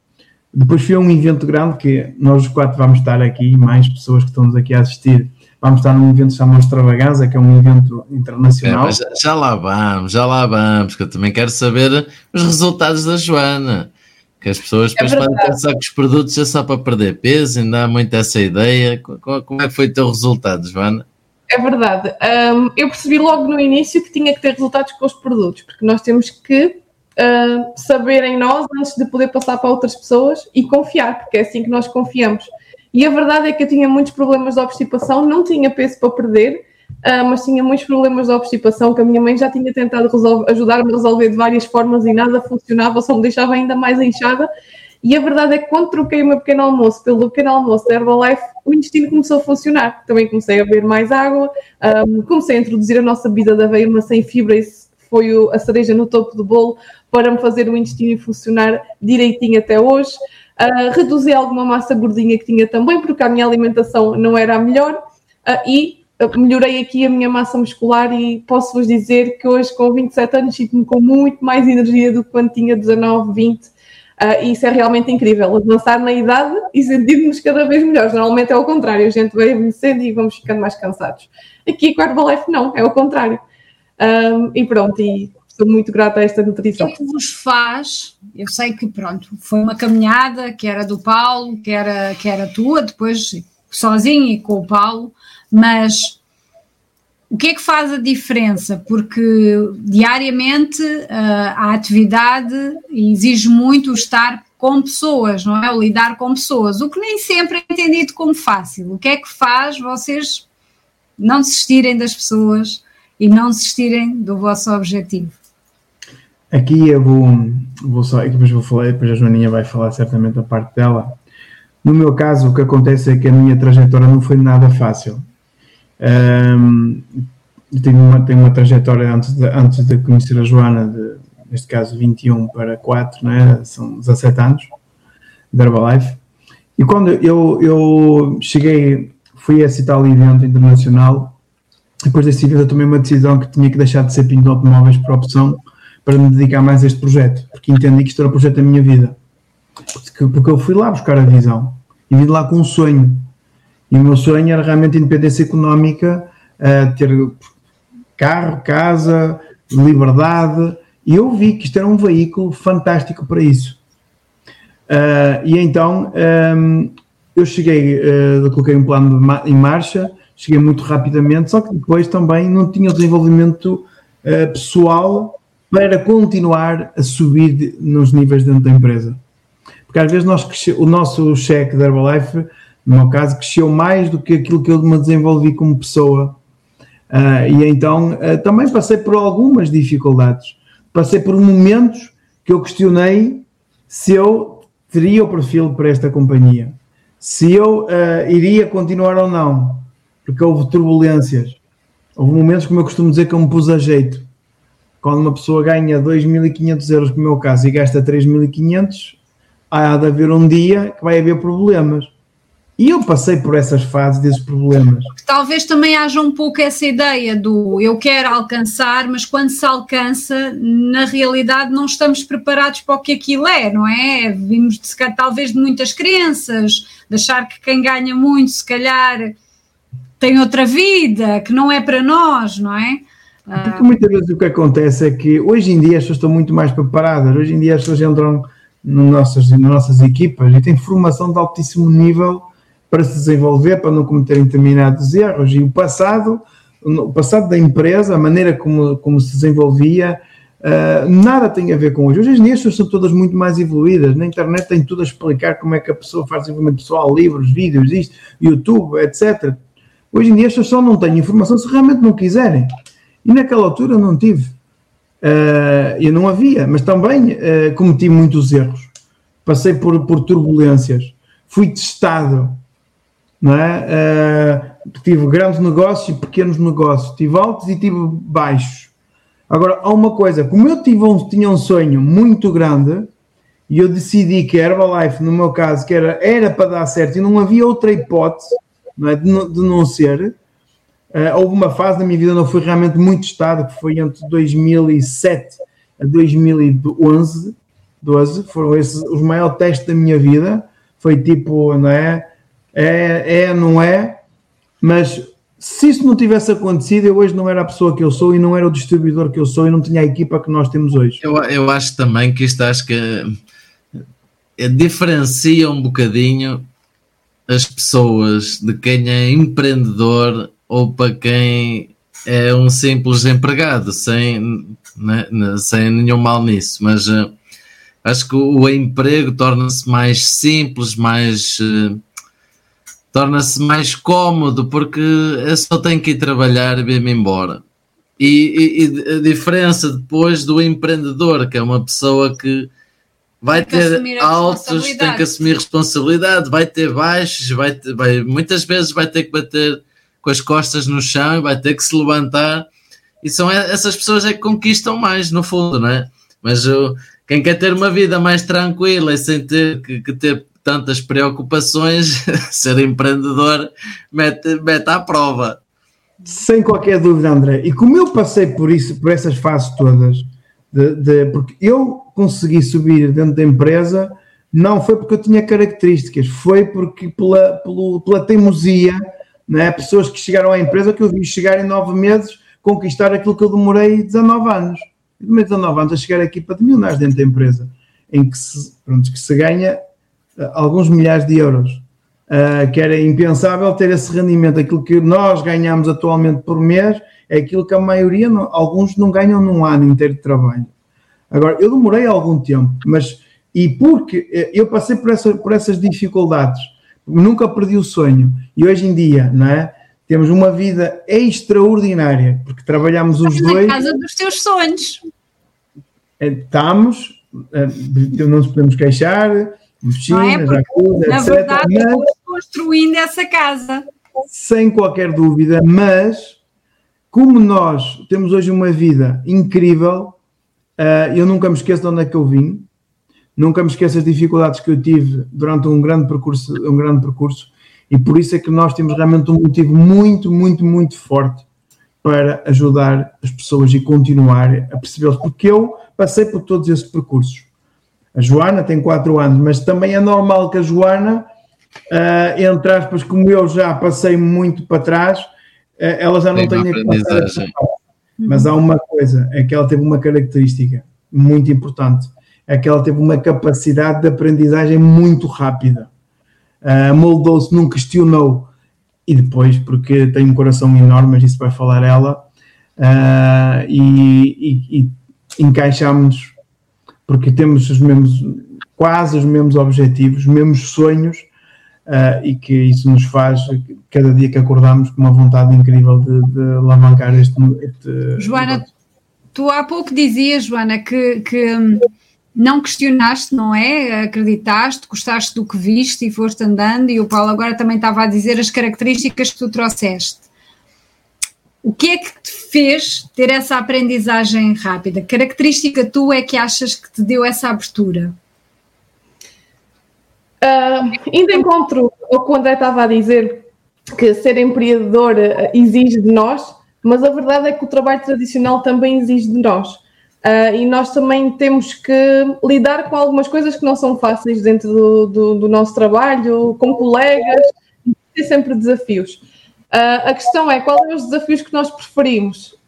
depois fui a um evento grande que nós os quatro vamos estar aqui, mais pessoas que estamos aqui a assistir, vamos estar num evento que se chama Extravaganza, que é um evento internacional. É, já, já, lá vamos, já lá vamos, que eu também quero saber os resultados da Joana. Que as pessoas é depois é podem pensar que os produtos é só para perder peso, ainda há muito essa ideia. Como é que foi o teu resultado, Joana? É verdade. Um, eu percebi logo no início que tinha que ter resultados com os produtos, porque nós temos que uh, saber em nós antes de poder passar para outras pessoas e confiar, porque é assim que nós confiamos. E a verdade é que eu tinha muitos problemas de obstipação, não tinha peso para perder, uh, mas tinha muitos problemas de obstipação que a minha mãe já tinha tentado ajudar-me a resolver de várias formas e nada funcionava, só me deixava ainda mais inchada. E a verdade é que quando troquei o meu pequeno almoço pelo pequeno almoço da Herbalife, o intestino começou a funcionar. Também comecei a beber mais água, um, comecei a introduzir a nossa bebida da aveia, uma sem fibra, isso foi a cereja no topo do bolo para me fazer o intestino funcionar direitinho até hoje. Uh, reduzi alguma massa gordinha que tinha também, porque a minha alimentação não era a melhor, uh, e melhorei aqui a minha massa muscular e posso-vos dizer que hoje com 27 anos sinto-me com muito mais energia do que quando tinha 19, 20 Uh, e isso é realmente incrível, avançar na idade e sentirmos cada vez melhores. Normalmente é o contrário, a gente vai envelhecendo e vamos ficando mais cansados. Aqui com a Herbalife não, é o contrário. Um, e pronto, e estou muito grata a esta nutrição. O que, é que vos faz? Eu sei que pronto, foi uma caminhada que era do Paulo, que era, que era tua, depois sozinho e com o Paulo, mas o que é que faz a diferença? Porque diariamente uh, a atividade exige muito estar com pessoas, não é? O lidar com pessoas, o que nem sempre é entendido como fácil. O que é que faz vocês não desistirem das pessoas e não desistirem do vosso objetivo? Aqui eu vou, vou só, depois vou falar, depois a Joaninha vai falar certamente a parte dela. No meu caso, o que acontece é que a minha trajetória não foi nada fácil. Um, tenho, uma, tenho uma trajetória antes de, antes de conhecer a Joana, de, neste caso 21 para 4, né? são 17 anos de Herbalife. E quando eu, eu cheguei, fui a esse tal evento internacional, depois desse evento eu tomei uma decisão que tinha que deixar de ser pinto de automóveis por opção para me dedicar mais a este projeto, porque entendi que isto era o projeto da minha vida. Porque, eu fui lá buscar a visão e vim lá com um sonho e o meu sonho era realmente independência económica, uh, ter carro, casa, liberdade. E eu vi que isto era um veículo fantástico para isso. Uh, e então ehm, eu cheguei, uh, coloquei um plano em marcha, cheguei muito rapidamente, só que depois também não tinha o desenvolvimento uh, pessoal para continuar a subir nos níveis dentro da empresa. Porque às vezes nós, o nosso cheque da Herbalife no meu caso, cresceu mais do que aquilo que eu me desenvolvi como pessoa. Uh, e então uh, também passei por algumas dificuldades. Passei por momentos que eu questionei se eu teria o perfil para esta companhia, se eu uh, iria continuar ou não, porque houve turbulências. Houve momentos, como eu costumo dizer, que eu me pus a jeito. Quando uma pessoa ganha 2.500 euros, como é o meu caso, e gasta 3.500, há de haver um dia que vai haver problemas e eu passei por essas fases desses problemas. Talvez também haja um pouco essa ideia do eu quero alcançar, mas quando se alcança, na realidade não estamos preparados para o que aquilo é, não é? Vimos de, talvez de muitas crenças, de achar que quem ganha muito, se calhar, tem outra vida, que não é para nós, não é? Porque muitas vezes o que acontece é que hoje em dia as pessoas estão muito mais preparadas, hoje em dia as pessoas entram nas nossas, nas nossas equipas e têm formação de altíssimo nível para se desenvolver, para não cometerem determinados erros. E o passado, o passado da empresa, a maneira como, como se desenvolvia, uh, nada tem a ver com hoje. Hoje em dia as pessoas são todas muito mais evoluídas. Na internet tem tudo a explicar como é que a pessoa faz desenvolvimento pessoal, livros, vídeos, isto, YouTube, etc. Hoje em dia as pessoas só não têm informação se realmente não quiserem. E naquela altura não tive. Uh, eu não havia, mas também uh, cometi muitos erros. Passei por, por turbulências. Fui testado não é? Uh, tive grandes negócios e pequenos negócios, tive altos e tive baixos. Agora, há uma coisa, como eu tive um, tinha um sonho muito grande e eu decidi que a Herbalife, no meu caso, que era, era para dar certo e não havia outra hipótese não é? de, de não ser, uh, houve uma fase da minha vida onde eu fui realmente muito estado, que foi entre 2007 a 2011, 12, foram esses os maiores testes da minha vida, foi tipo, não é? é, é, não é, mas se isso não tivesse acontecido, eu hoje não era a pessoa que eu sou e não era o distribuidor que eu sou e não tinha a equipa que nós temos hoje. Eu, eu acho também que isto acho que é, diferencia um bocadinho as pessoas de quem é empreendedor ou para quem é um simples empregado, sem, né, sem nenhum mal nisso, mas uh, acho que o, o emprego torna-se mais simples, mais. Uh, torna-se mais cómodo porque eu só tenho que ir trabalhar e vir-me embora. E, e, e, a diferença depois do empreendedor, que é uma pessoa que vai tem ter altos, tem que assumir responsabilidade, vai ter baixos, vai, ter, vai muitas vezes vai ter que bater com as costas no chão e vai ter que se levantar. E são essas pessoas é que conquistam mais, no fundo, não é? Mas uh, quem quer ter uma vida mais tranquila e sem ter que, que ter tantas preocupações, ser empreendedor mete, mete à prova. Sem qualquer dúvida, André. E como eu passei por isso, por essas fases todas, de, de, porque eu consegui subir dentro da empresa, não foi porque eu tinha características, foi porque pela, pela, pela teimosia, né? pessoas que chegaram à empresa que eu vi chegar em nove meses conquistar aquilo que eu demorei 19 anos. Eu demorei 19 anos a chegar aqui para de milionários dentro da empresa, em que se, pronto, que se ganha alguns milhares de euros, uh, que era impensável ter esse rendimento. Aquilo que nós ganhamos atualmente por mês é aquilo que a maioria, alguns não ganham num ano inteiro de trabalho. Agora, eu demorei algum tempo, mas e porque eh, eu passei por, essa, por essas dificuldades, nunca perdi o sonho, e hoje em dia, não é? Temos uma vida extraordinária, porque trabalhamos os dois. Na casa dos teus sonhos. Estamos, não nos podemos queixar, piscina, é jacuzzi, na etc. verdade, mas, construindo essa casa. Sem qualquer dúvida, mas como nós temos hoje uma vida incrível, uh, eu nunca me esqueço de onde é que eu vim, nunca me esqueço as dificuldades que eu tive durante um grande percurso, um grande percurso, e por isso é que nós temos realmente um motivo muito, muito, muito forte para ajudar as pessoas e continuar a percebê-los, porque eu passei por todos esses percursos. A Joana tem 4 anos, mas também é normal que a Joana, uh, entre aspas, como eu já passei muito para trás, uh, ela já não tem tenha que passar. Mas há uma coisa, é que ela teve uma característica muito importante, é que ela teve uma capacidade de aprendizagem muito rápida. Uh, Moldou-se, não questionou, e depois, porque tem um coração enorme, mas isso vai falar ela, uh, e, e, e encaixámos porque temos os mesmos, quase os mesmos objetivos, os mesmos sonhos, uh, e que isso nos faz, cada dia que acordamos, com uma vontade incrível de, de alavancar este, este. Joana, tu há pouco dizias, Joana, que, que não questionaste, não é? Acreditaste, gostaste do que viste e foste andando, e o Paulo agora também estava a dizer as características que tu trouxeste. O que é que te fez ter essa aprendizagem rápida? Característica tu é que achas que te deu essa abertura? Ainda encontro o que o André estava a dizer, que ser empreendedor uh, exige de nós, mas a verdade é que o trabalho tradicional também exige de nós. Uh, e nós também temos que lidar com algumas coisas que não são fáceis dentro do, do, do nosso trabalho, com colegas, ter sempre desafios. Uh, a questão é qual é os desafios que nós preferimos?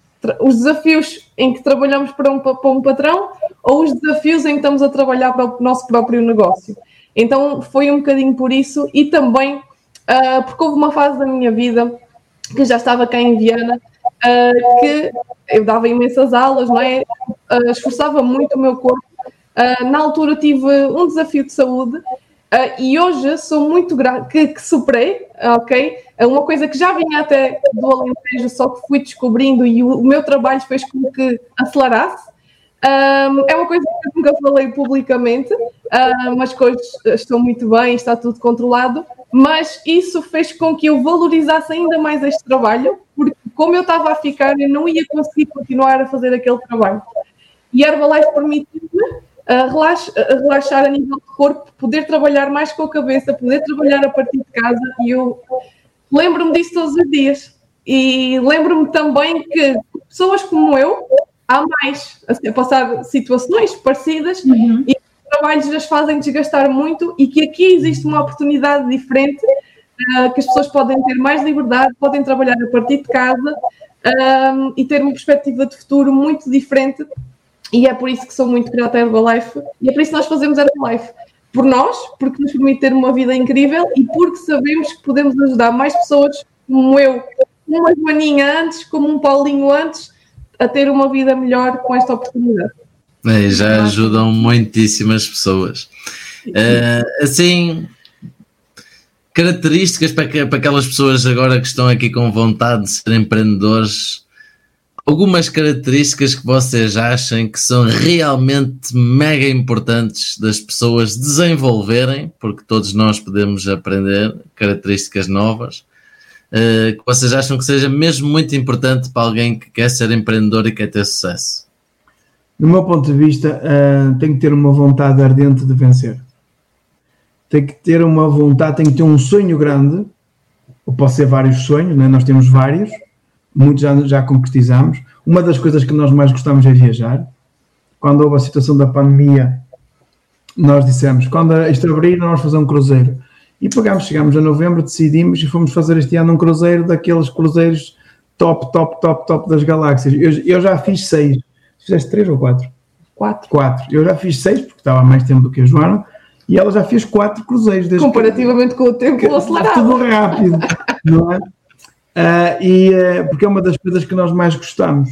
Os desafios em que trabalhamos para um, para um patrão ou os desafios em que estamos a trabalhar para o nosso próprio negócio? Então foi um bocadinho por isso e também uh, porque houve uma fase da minha vida que já estava cá em Viana uh, que eu dava imensas aulas, não é? esforçava muito o meu corpo. na altura tive um desafio de saúde Uh, e hoje sou muito grata que, que, superei, ok? É uma coisa que já vinha até do Alentejo, só que fui descobrindo e o, o meu trabalho fez com que acelerasse. Um, é uma coisa que eu nunca falei publicamente, uh, mas coisas estão muito bem, está tudo controlado. Mas isso fez com que eu valorizasse ainda mais este trabalho, porque como eu estava a ficar, eu não ia conseguir continuar a fazer aquele trabalho. E a Herbalife permitiu-me a relaxar a nível de corpo, poder trabalhar mais com a cabeça, poder trabalhar a partir de casa. E eu lembro-me disso todos os dias. E lembro-me também que pessoas como eu, há mais assim, a passar situações parecidas uhum. e trabalhos as fazem desgastar muito e que aqui existe uma oportunidade diferente uh, que as pessoas podem ter mais liberdade, podem trabalhar a partir de casa um, e ter uma perspectiva de futuro muito diferente. E é por isso que sou muito grata à Herbalife e é por isso que nós fazemos Herbalife. Por nós, porque nos permite ter uma vida incrível e porque sabemos que podemos ajudar mais pessoas como eu, uma Joaninha antes, como um Paulinho antes, a ter uma vida melhor com esta oportunidade. É, já ajudam muitíssimas pessoas. Uh, assim, características para, que, para aquelas pessoas agora que estão aqui com vontade de ser empreendedores, algumas características que vocês achem que são realmente mega importantes das pessoas desenvolverem, porque todos nós podemos aprender características novas, uh, que vocês acham que seja mesmo muito importante para alguém que quer ser empreendedor e quer ter sucesso? Do meu ponto de vista, uh, tem que ter uma vontade ardente de vencer tem que ter uma vontade, tem que ter um sonho grande, ou pode ser vários sonhos, né? nós temos vários, muitos já, já concretizamos. Uma das coisas que nós mais gostamos é viajar. Quando houve a situação da pandemia, nós dissemos, quando isto abrir, nós vamos fazer um cruzeiro. E pagámos, chegámos a novembro, decidimos e fomos fazer este ano um cruzeiro daqueles cruzeiros top, top, top, top das galáxias. Eu, eu já fiz seis. Fizeste três ou quatro? Quatro. Quatro. Eu já fiz seis, porque estava mais tempo do que a Joana e ela já fez quatro cruzeiros. Comparativamente que, com o tempo acelerado. Tudo rápido, não é? Uh, e, uh, porque é uma das coisas que nós mais gostamos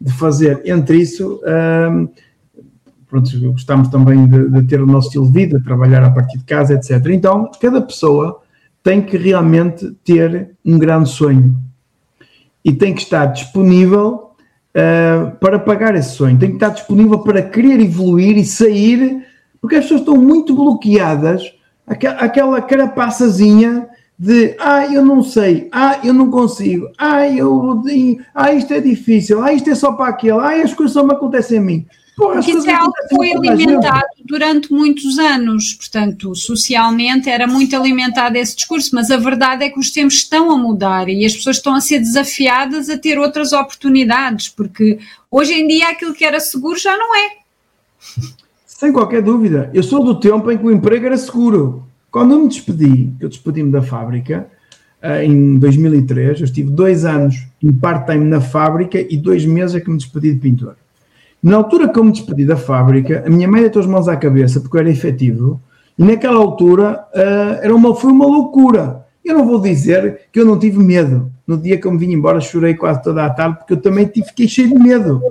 de fazer. Entre isso, uh, pronto, gostamos também de, de, ter o nosso estilo de vida, trabalhar a partir de casa, etc. Então, cada pessoa tem que realmente ter um grande sonho e tem que estar disponível para pagar esse sonho, tem que estar disponível para querer evoluir e sair porque as pessoas estão muito bloqueadas, aquela carapaçazinha de ah, eu não sei, ah, eu não consigo, ah, eu, ah, isto é difícil, ah, isto é só para aquele, ah, as coisas só me acontecem a mim. Porque isso é algo que foi alimentado durante muitos anos, portanto, socialmente era muito alimentado esse discurso, mas a verdade é que os tempos estão a mudar e as pessoas estão a ser desafiadas a ter outras oportunidades, porque hoje em dia aquilo que era seguro já não é. Sem qualquer dúvida. Eu sou do tempo em que o emprego era seguro. Quando eu me despedi, eu despedi-me da fábrica eh, em 2003, eu estive dois anos em part-time na fábrica e dois meses é que me despedi de pintor. Na altura que eu me despedi da fábrica, a minha mãe deitou as mãos à cabeça porque eu era efetivo e naquela altura uh, era uma, foi uma loucura. Eu não vou dizer que eu não tive medo. No dia que eu me vim embora, chorei quase toda a tarde porque eu também tive, fiquei cheio de medo.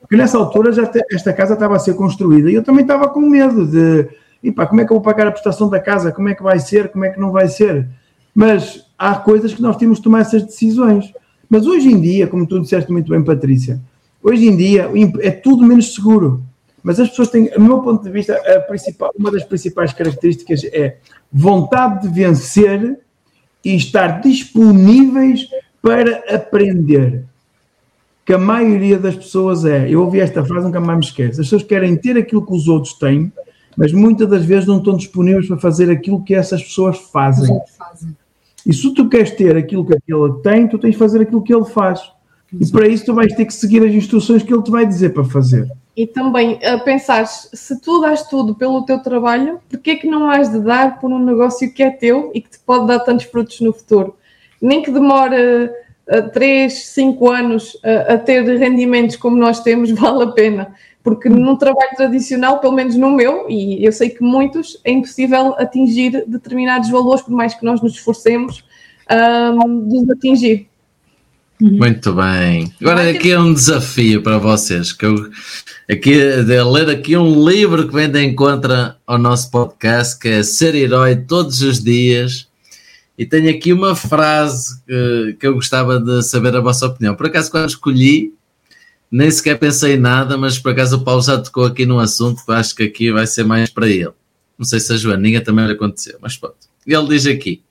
Porque nessa altura já te, esta casa estava a ser construída e eu também estava com medo de epá, como é que eu vou pagar a prestação da casa, como é que vai ser, como é que não vai ser. Mas há coisas que nós temos de tomar essas decisões. Mas hoje em dia, como tu disseste muito bem, Patrícia, hoje em dia é tudo menos seguro. Mas as pessoas têm, do meu ponto de vista, uma das principais características é vontade de vencer e estar disponíveis para aprender que a maioria das pessoas é. Eu ouvi esta frase, nunca mais me esqueço. As pessoas querem ter aquilo que os outros têm, mas muitas das vezes não estão disponíveis para fazer aquilo que essas pessoas fazem. E se tu queres ter aquilo que aquele tem, tu tens de fazer aquilo que ele faz. E para isso tu vais ter que seguir as instruções que ele te vai dizer para fazer. E também a pensar, se tu dás tudo pelo teu trabalho, porquê que não has de dar por um negócio que é teu e que te pode dar tantos frutos no futuro? Nem que demore 3, 5 anos a, a, ter rendimentos como nós temos, vale a pena. Porque num trabalho tradicional, pelo menos no meu, e eu sei que muitos, é impossível atingir determinados valores, por mais que nós nos esforcemos um, de atingir. Uhum. Muito bem. Agora aqui é um desafio para vocês, que eu aqui de ler aqui um livro que vem de encontro ao nosso podcast, que é Ser Herói Todos os Dias, e tenho aqui uma frase que, que eu gostava de saber a vossa opinião. Por acaso, quando escolhi, nem sequer pensei em nada, mas por acaso o Paulo já tocou aqui num assunto que acho que aqui vai ser mais para ele. Não sei se a Joaninha também lhe aconteceu, mas pronto. Ele diz aqui: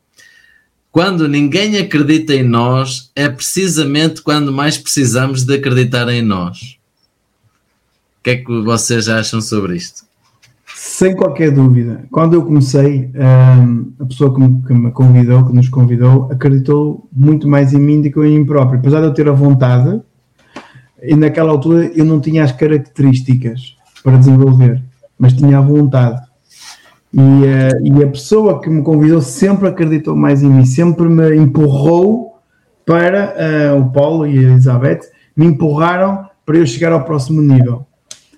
quando ninguém acredita em nós, é precisamente quando mais precisamos de acreditar em nós. O que é que vocês acham sobre isto? Sem qualquer dúvida. Quando eu comecei, um, a pessoa que me, convidou, que nos convidou, acreditou muito mais em mim do que em mim próprio. Apesar de eu ter a vontade, e naquela altura eu não tinha as características para desenvolver, mas tinha a vontade. E, uh, e a pessoa que me convidou sempre acreditou mais em mim, sempre me empurrou para uh, o Paulo e a Elizabeth, me empurraram para eu chegar ao próximo nível.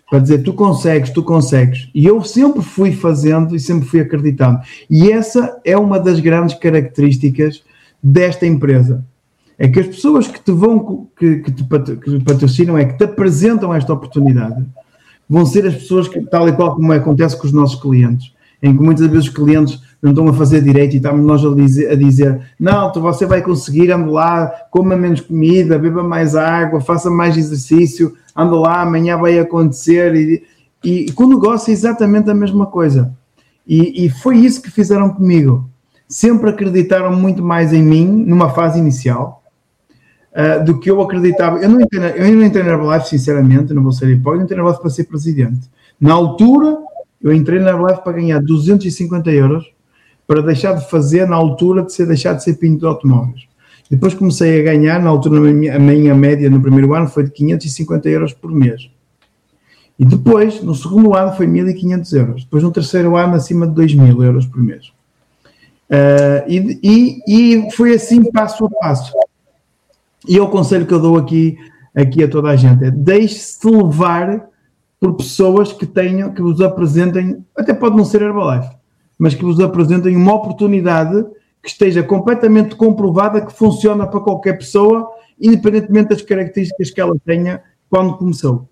Para dizer, tu consegues, tu consegues. E eu sempre fui fazendo e sempre fui acreditando. E essa é uma das grandes características desta empresa. É que as pessoas que te vão, que, que te patrocinam, é que te apresentam esta oportunidade, vão ser as pessoas que, tal e qual como acontece com os nossos clientes, em que muitas vezes os clientes não estão a fazer direito e estamos nós a dizer, a dizer não, tu, você vai conseguir, ande lá, coma menos comida, beba mais água, faça mais exercício, ande lá, amanhã vai acontecer. E, e, e com o negócio é exatamente a mesma coisa. E, e foi isso que fizeram comigo. Sempre acreditaram muito mais em mim numa fase inicial uh, do que eu acreditava. Eu não entrei, eu não entrei na Herbalife, sinceramente, não vou ser hipócrita, eu entrei na Herbalife para ser presidente. Na altura, eu entrei na Herbalife para ganhar 250 euros para deixar de fazer na altura de ser deixar de ser pinto de automóveis. Depois comecei a ganhar, na altura a minha média no primeiro ano foi de 550 euros por mês. E depois, no segundo ano, foi 1.500 euros. Depois, no terceiro ano, acima de 2.000 euros por mês. Uh, e, e, e, foi assim, passo a passo. E o conselho que eu dou aqui, aqui a toda a gente é deixe-se levar por pessoas que tenham, que vos apresentem, até pode não ser Herbalife, mas que vos apresentem uma oportunidade que esteja completamente comprovada que funciona para qualquer pessoa, independentemente das características que ela tenha quando começou.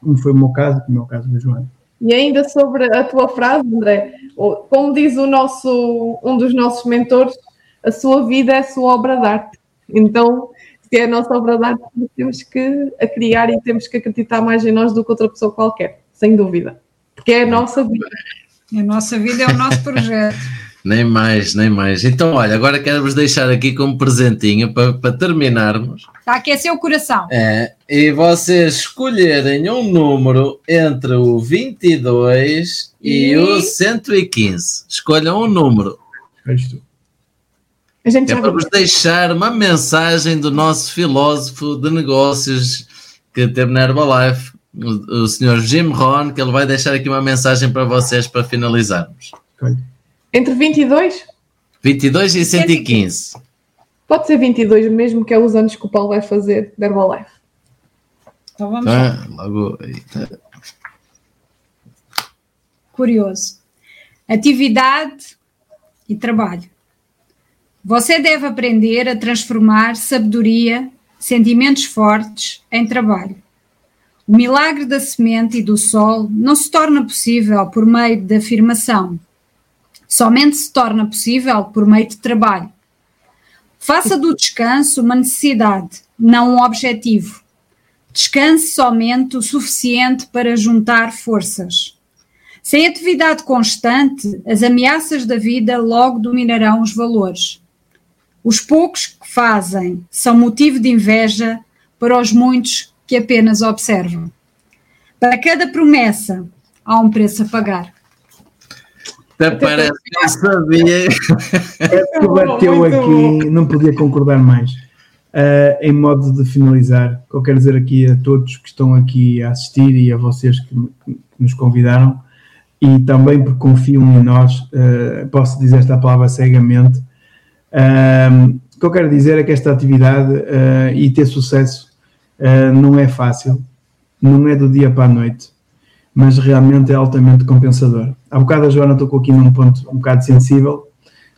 Como foi o meu caso, como é o caso da Joana. E ainda sobre a tua frase, André, como diz o nosso, um dos nossos mentores, a sua vida é a sua obra de arte. Então, se é a nossa obra de arte, temos que a criar e temos que acreditar mais em nós do que outra pessoa qualquer, sem dúvida. Porque é a nossa vida. A nossa vida é o nosso projeto. nem mais, nem mais. Então, olha, agora quero-vos deixar aqui como presentinho para, para terminarmos. Está a aquecer o coração. É, e vocês escolherem um número entre o 22 e, e o 115. Escolham um número. É isto. A gente é para vos deixar uma mensagem do nosso filósofo de negócios que teve na Herbalife, o, o senhor Jim Ron, que ele vai deixar aqui uma mensagem para vocês para finalizarmos. Entre 22? 22 e 115. Pode ser 22 mesmo, que é os anos que o Paulo vai fazer de Herbalife. Então vamos tá, lá. Logo aí. Tá. Curioso. Atividade e trabalho. Você deve aprender a transformar sabedoria, sentimentos fortes, em trabalho. O milagre da semente e do sol não se torna possível por meio de afirmação. Somente se torna possível por meio de trabalho. Faça do descanso uma necessidade, não um objetivo. Descanse somente o suficiente para juntar forças. Sem atividade constante, as ameaças da vida logo dominarão os valores. Os poucos que fazem são motivo de inveja para os muitos que apenas observam. Para cada promessa há um preço a pagar. Até parece que eu sabia. É que bateu aqui, não podia concordar mais. Uh, em modo de finalizar, eu quero dizer aqui a todos que estão aqui a assistir e a vocês que, que nos convidaram, e também porque confiam em nós, uh, posso dizer esta palavra cegamente, um, o que eu quero dizer é que esta atividade uh, e ter sucesso uh, não é fácil, não é do dia para a noite, mas realmente é altamente compensador. Há bocado a Joana tocou aqui num ponto um bocado sensível,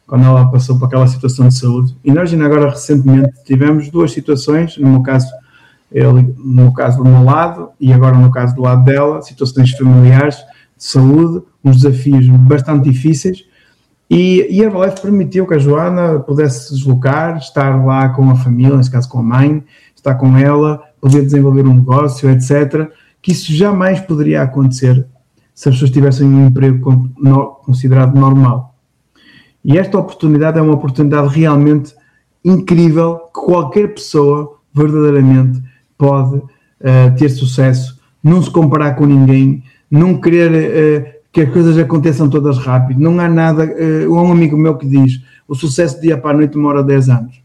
quando ela passou por aquela situação de saúde. E nós ainda agora recentemente tivemos duas situações, no meu caso, ele, no caso do meu lado e agora no caso do lado dela, situações familiares, de saúde, uns desafios bastante difíceis, e, e a Herbalife permitiu que a Joana pudesse se deslocar, estar lá com a família, nesse caso com a mãe, estar com ela, poder desenvolver um negócio, etc. Que isso jamais poderia acontecer se as pessoas tivessem um emprego considerado normal. E esta oportunidade é uma oportunidade realmente incrível que qualquer pessoa verdadeiramente pode uh, ter sucesso, não se comparar com ninguém, não querer uh, que as coisas aconteçam todas rápido. Não há nada. Uh, um amigo meu que diz: o sucesso de dia para a noite demora 10 anos.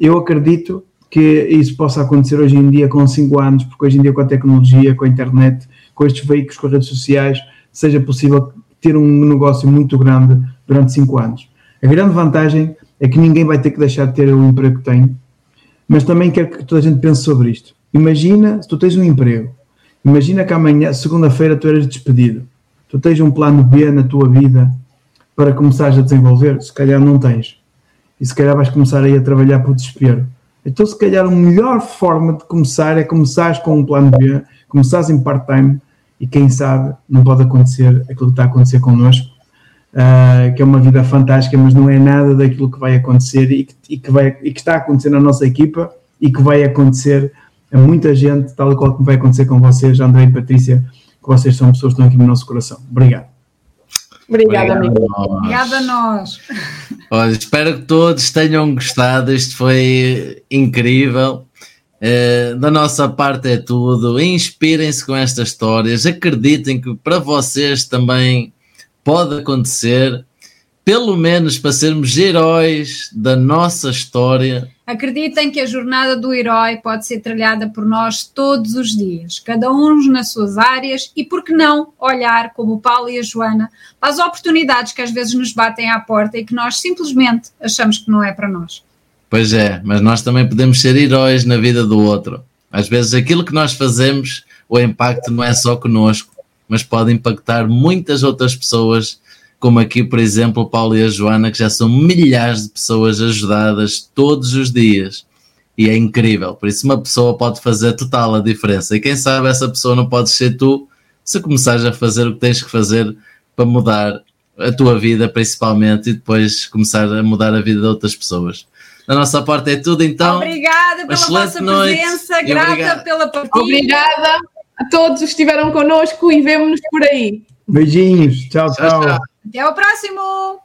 Eu acredito que isso possa acontecer hoje em dia com 5 anos, porque hoje em dia com a tecnologia, com a internet, com estes veículos, com as redes sociais, seja possível ter um negócio muito grande durante 5 anos. A grande vantagem é que ninguém vai ter que deixar de ter o emprego que tem, mas também quero que toda a gente pense sobre isto. Imagina se tu tens um emprego, imagina que amanhã, segunda-feira, tu eras despedido. Tu tens um plano B na tua vida para começares a desenvolver? Se calhar não tens. E se calhar vais começar aí a trabalhar por desespero. Então, se calhar, a melhor forma de começar é começares com um plano B, começares em part-time e quem sabe não pode acontecer aquilo que está a acontecer connosco, uh, que é uma vida fantástica, mas não é nada daquilo que vai acontecer e que, e que, vai, e que está a acontecer na nossa equipa e que vai acontecer a muita gente, tal e qual que vai acontecer com vocês, André e Patrícia, que vocês são pessoas que estão aqui no nosso coração. Obrigado. Obrigada, amigo. Obrigada a nós. Olha, espero que todos tenham gostado. Isto foi incrível. Uh, da nossa parte é tudo. Inspirem-se com estas histórias. Acreditem que para vocês também pode acontecer. Pelo menos para sermos heróis da nossa história Acreditem que a jornada do herói pode ser trilhada por nós todos os dias, cada um nas suas áreas, e por que não olhar, como o Paulo e a Joana, para as oportunidades que às vezes nos batem à porta e que nós simplesmente achamos que não é para nós. Pois é, mas nós também podemos ser heróis na vida do outro. Às vezes aquilo que nós fazemos, o impacto não é só conosco, mas pode impactar muitas outras pessoas como aqui, por exemplo, o Paulo e a Joana, que já são milhares de pessoas ajudadas todos os dias. E é incrível. Por isso, uma pessoa pode fazer total a diferença. E quem sabe essa pessoa não pode ser tu se começares a fazer o que tens que fazer para mudar a tua vida, principalmente, e depois começar a mudar a vida de outras pessoas. Da nossa parte é tudo, então. Obrigada pela vossa noite. presença, grata obrigado. pela partida. Obrigada a todos que estiveram connosco e vemo-nos por aí. Beijinhos. tchau. tchau. tchau. Até o próximo!